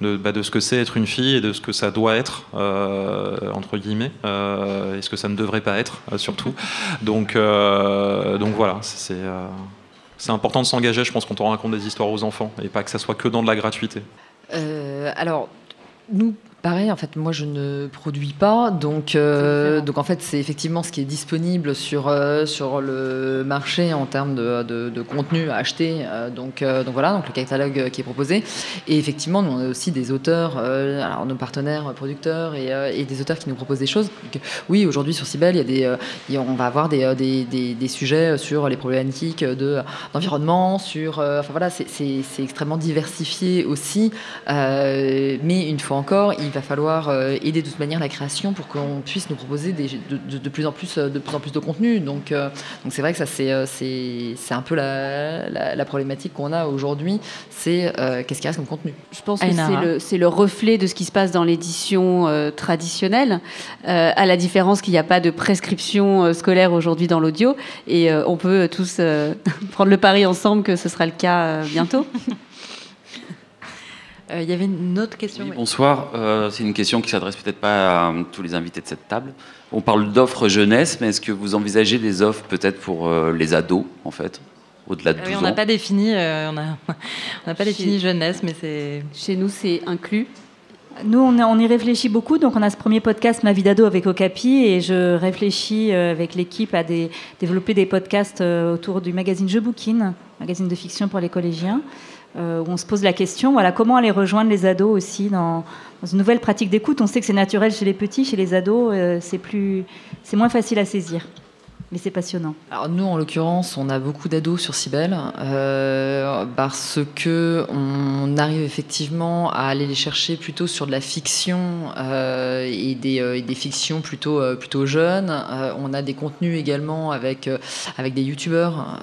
bah, de, ce que c'est être une fille et de ce que ça doit être, euh, entre guillemets, euh, et ce que ça ne devrait pas être, surtout. Donc, donc voilà, c'est c'est important de s'engager, je pense, quand on raconte des histoires aux enfants, et pas que ça soit que dans de la gratuité. alors, nous, Pareil, en fait, moi je ne produis pas, donc, euh, donc en fait c'est effectivement ce qui est disponible sur, euh, sur le marché en termes de, de, contenu à acheter. Euh, donc, donc voilà, donc le catalogue qui est proposé. Et effectivement, nous on a aussi des auteurs, alors nos partenaires producteurs et, et, des auteurs qui nous proposent des choses. oui, aujourd'hui sur Cybelle, il y a des, on va avoir des, des, des, sujets sur les problématiques d'environnement, sur, enfin voilà, c'est extrêmement diversifié aussi. mais une fois encore, il va falloir euh, aider de toute manière la création pour qu'on puisse nous proposer des, de, plus en plus, de plus en plus de contenu. Donc, euh, donc c'est vrai que ça c'est euh, c'est un peu la, la, problématique qu'on a aujourd'hui. C'est qu'est-ce qui reste comme contenu? Je pense que c'est le, le, reflet de ce qui se passe dans l'édition traditionnelle, à la différence qu'il n'y a pas de prescription scolaire aujourd'hui dans l'audio, et on peut tous prendre le pari ensemble que ce sera le cas bientôt. Euh, il y avait une autre question. Bonsoir, euh, c'est une question qui s'adresse peut-être pas à tous les invités de cette table. On parle d'offres jeunesse, mais est-ce que vous envisagez des offres peut-être pour euh, les ados, en fait au-delà de 12 oui, on n'a pas défini, on n'a pas défini jeunesse, mais c'est chez nous c'est inclus. Nous, on, on, y réfléchit beaucoup. Donc, on a ce premier podcast Ma vie d'ado avec Okapi et je réfléchis avec l'équipe à des, développer des podcasts autour du magazine Je Bouquine, magazine de fiction pour les collégiens. Euh, où on se pose la question, voilà, comment aller rejoindre les ados aussi dans, une nouvelle pratique d'écoute. On sait que c'est naturel chez les petits, chez les ados, euh, c'est c'est moins facile à saisir mais c'est passionnant. Alors nous, en l'occurrence, on a beaucoup d'ados sur Cybelle euh, parce que on arrive effectivement à aller les chercher plutôt sur de la fiction euh, et, des, euh, des, fictions plutôt plutôt jeunes. on a des contenus également avec avec des youtubeurs,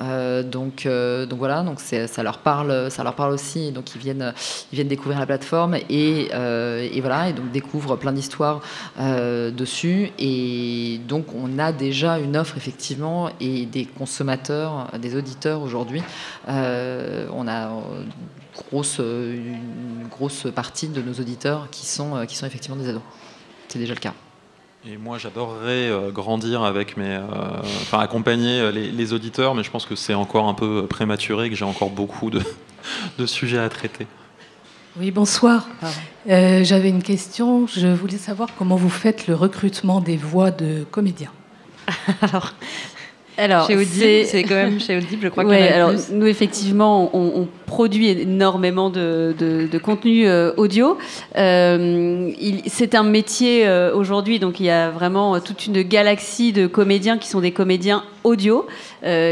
donc donc voilà, donc ça leur parle, ça leur parle aussi, donc ils viennent ils viennent découvrir la plateforme et, et voilà et donc découvrent plein d'histoires dessus et donc on a déjà une offre effectivement effectivement, et des consommateurs, des auditeurs aujourd'hui. Euh, on a une grosse, une grosse partie de nos auditeurs qui sont, qui sont effectivement des ados. C'est déjà le cas. Et moi, j'adorerais euh, grandir avec mes, euh, enfin accompagner les, auditeurs, mais je pense que c'est encore un peu prématuré, que j'ai encore beaucoup de, de, sujets à traiter. Oui, bonsoir. J'avais une question. Je voulais savoir comment vous faites le recrutement des voix de comédiens. alors, alors, chez Audible, c'est quand même chez Audible, je crois ouais, alors, Nous, effectivement, on, produit énormément de, de, contenu euh, audio. Euh, c'est un métier euh, aujourd'hui, donc il y a vraiment toute une galaxie de comédiens qui sont des comédiens audio,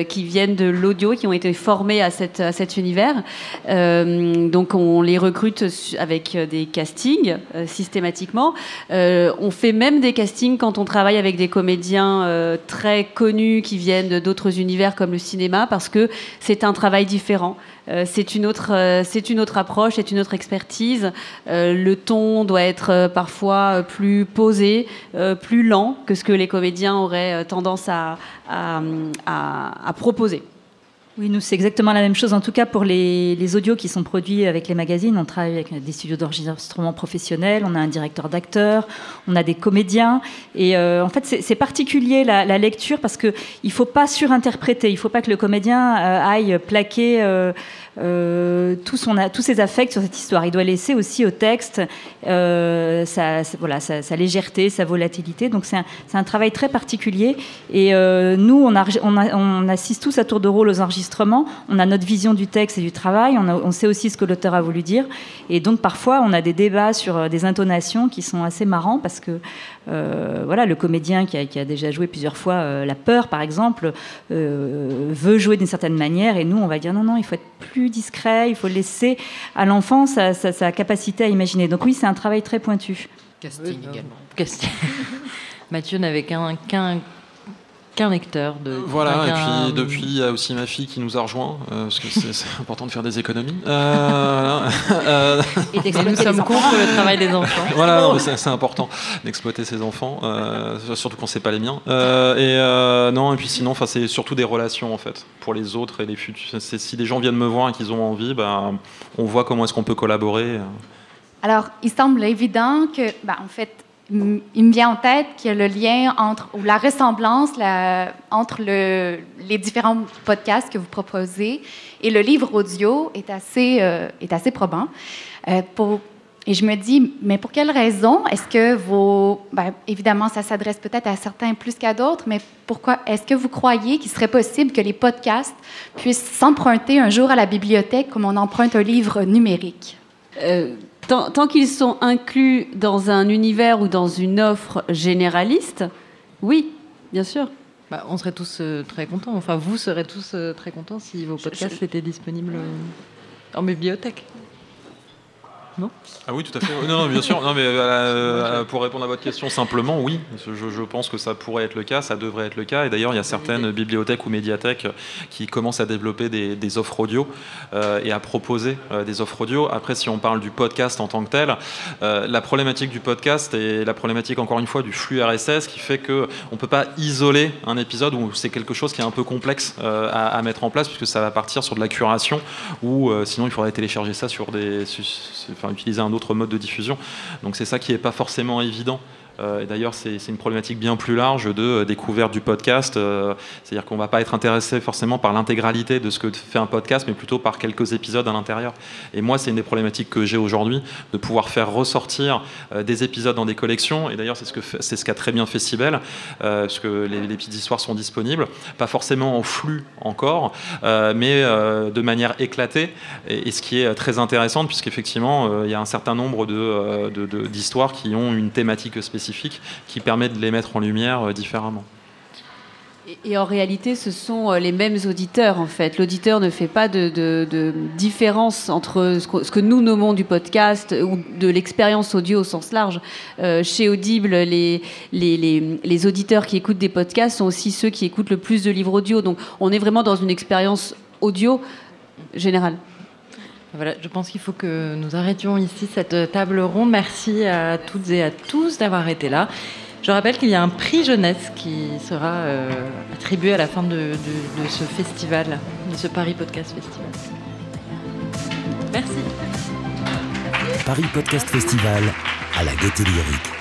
qui viennent de l'audio, qui ont été formés à, cet univers. donc on les recrute avec des castings systématiquement. on fait même des castings quand on travaille avec des comédiens très connus qui viennent d'autres univers comme le cinéma parce que c'est un travail différent. Euh, c'est une autre, euh, c'est une autre approche, c'est une autre expertise. Euh, le ton doit être parfois plus posé, plus lent que ce que les comédiens auraient tendance à, à, proposer. Oui, nous, c'est exactement la même chose. En tout cas, pour les, audios qui sont produits avec les magazines, on travaille avec des studios d'enregistrement professionnels, on a un directeur d'acteurs, on a des comédiens. Et euh, en fait, c'est particulier la, la, lecture parce qu'il ne faut pas surinterpréter. Il ne faut pas que le comédien euh, aille plaquer. Euh, euh, tous ses affects sur cette histoire. Il doit laisser aussi au texte euh, sa, légèreté, sa volatilité. Donc c'est un, travail très particulier. Et euh, nous, on, assiste tous à tour de rôle aux enregistrements. On a notre vision du texte et du travail. On, sait aussi ce que l'auteur a voulu dire. Et donc parfois, on a des débats sur des intonations qui sont assez marrants parce que voilà, le comédien qui a, déjà joué plusieurs fois la peur, par exemple, veut jouer d'une certaine manière, et nous, on va dire non, non, il faut être plus discret, il faut laisser à l'enfant sa, sa, sa, capacité à imaginer. Donc oui, c'est un travail très pointu. Casting également. Casting. Mathieu n'avait qu'un qu qu'un lecteur de. Voilà, et puis depuis, il y a aussi ma fille qui nous a rejoint, euh, parce que c'est important de faire des économies. Euh, euh, et nous sommes contre le travail des enfants. Voilà, c'est important d'exploiter ses enfants, euh, surtout quand c'est pas les miens. Euh, et non, et puis sinon, c'est surtout des relations en fait, pour les autres et les futurs. Si des gens viennent me voir et qu'ils ont envie, bah, on voit comment est-ce qu'on peut collaborer. Alors, il semble évident que, bah, en fait, il me vient en tête a le lien entre, ou la ressemblance la, entre le, les différents podcasts que vous proposez et le livre audio est assez, euh, est assez probant. Euh, et je me dis, mais pour quelle raison est-ce que vos... Ben, évidemment, ça s'adresse peut-être à certains plus qu'à d'autres, mais pourquoi est-ce que vous croyez qu'il serait possible que les podcasts puissent s'emprunter un jour à la bibliothèque comme on emprunte un livre numérique? Euh tant, tant qu'ils sont inclus dans un univers ou dans une offre généraliste, oui, bien sûr. Bah, on serait tous euh, très contents. Enfin, vous serez tous euh, très contents si vos podcasts je, je... étaient disponibles euh, en bibliothèque. Non ah oui, tout à fait. Non, non bien sûr. Non, mais euh, pour répondre à votre question simplement, oui. Je, je, pense que ça pourrait être le cas, ça devrait être le cas. Et d'ailleurs, il y a certaines bibliothèques ou médiathèques qui commencent à développer des, des offres audio euh, et à proposer euh, des offres audio. Après, si on parle du podcast en tant que tel, euh, la problématique du podcast et la problématique, encore une fois, du flux RSS qui fait qu'on ne peut pas isoler un épisode où c'est quelque chose qui est un peu complexe euh, à, à, mettre en place puisque ça va partir sur de la curation ou euh, sinon il faudrait télécharger ça sur des. Enfin, utiliser un autre mode de diffusion. Donc c'est ça qui n'est pas forcément évident. Euh, et d'ailleurs, c'est une problématique bien plus large de euh, découverte du podcast. Euh, C'est-à-dire qu'on ne va pas être intéressé forcément par l'intégralité de ce que fait un podcast, mais plutôt par quelques épisodes à l'intérieur. Et moi, c'est une des problématiques que j'ai aujourd'hui, de pouvoir faire ressortir des épisodes dans des collections. Et d'ailleurs, c'est ce qu'a très bien fait euh, parce que les, petites histoires sont disponibles, pas forcément en flux encore, mais de manière éclatée. Et, ce qui est très intéressant, puisqu'effectivement, il y a un certain nombre d'histoires qui ont une thématique spécifique qui permet de les mettre en lumière euh, différemment. Et, en réalité, ce sont euh, les mêmes auditeurs, en fait. L'auditeur ne fait pas de, différence entre ce que, ce que, nous nommons du podcast ou de l'expérience audio au sens large. Euh, chez Audible, les, les, les, les, auditeurs qui écoutent des podcasts sont aussi ceux qui écoutent le plus de livres audio. Donc, on est vraiment dans une expérience audio générale. Voilà, je pense qu'il faut que nous arrêtions ici cette table ronde. Merci à toutes et à tous d'avoir été là. Je rappelle qu'il y a un prix jeunesse qui sera euh, attribué à la fin de, ce festival, de ce Paris Podcast Festival. Merci. Paris Podcast Festival à la Gaîté Lyrique.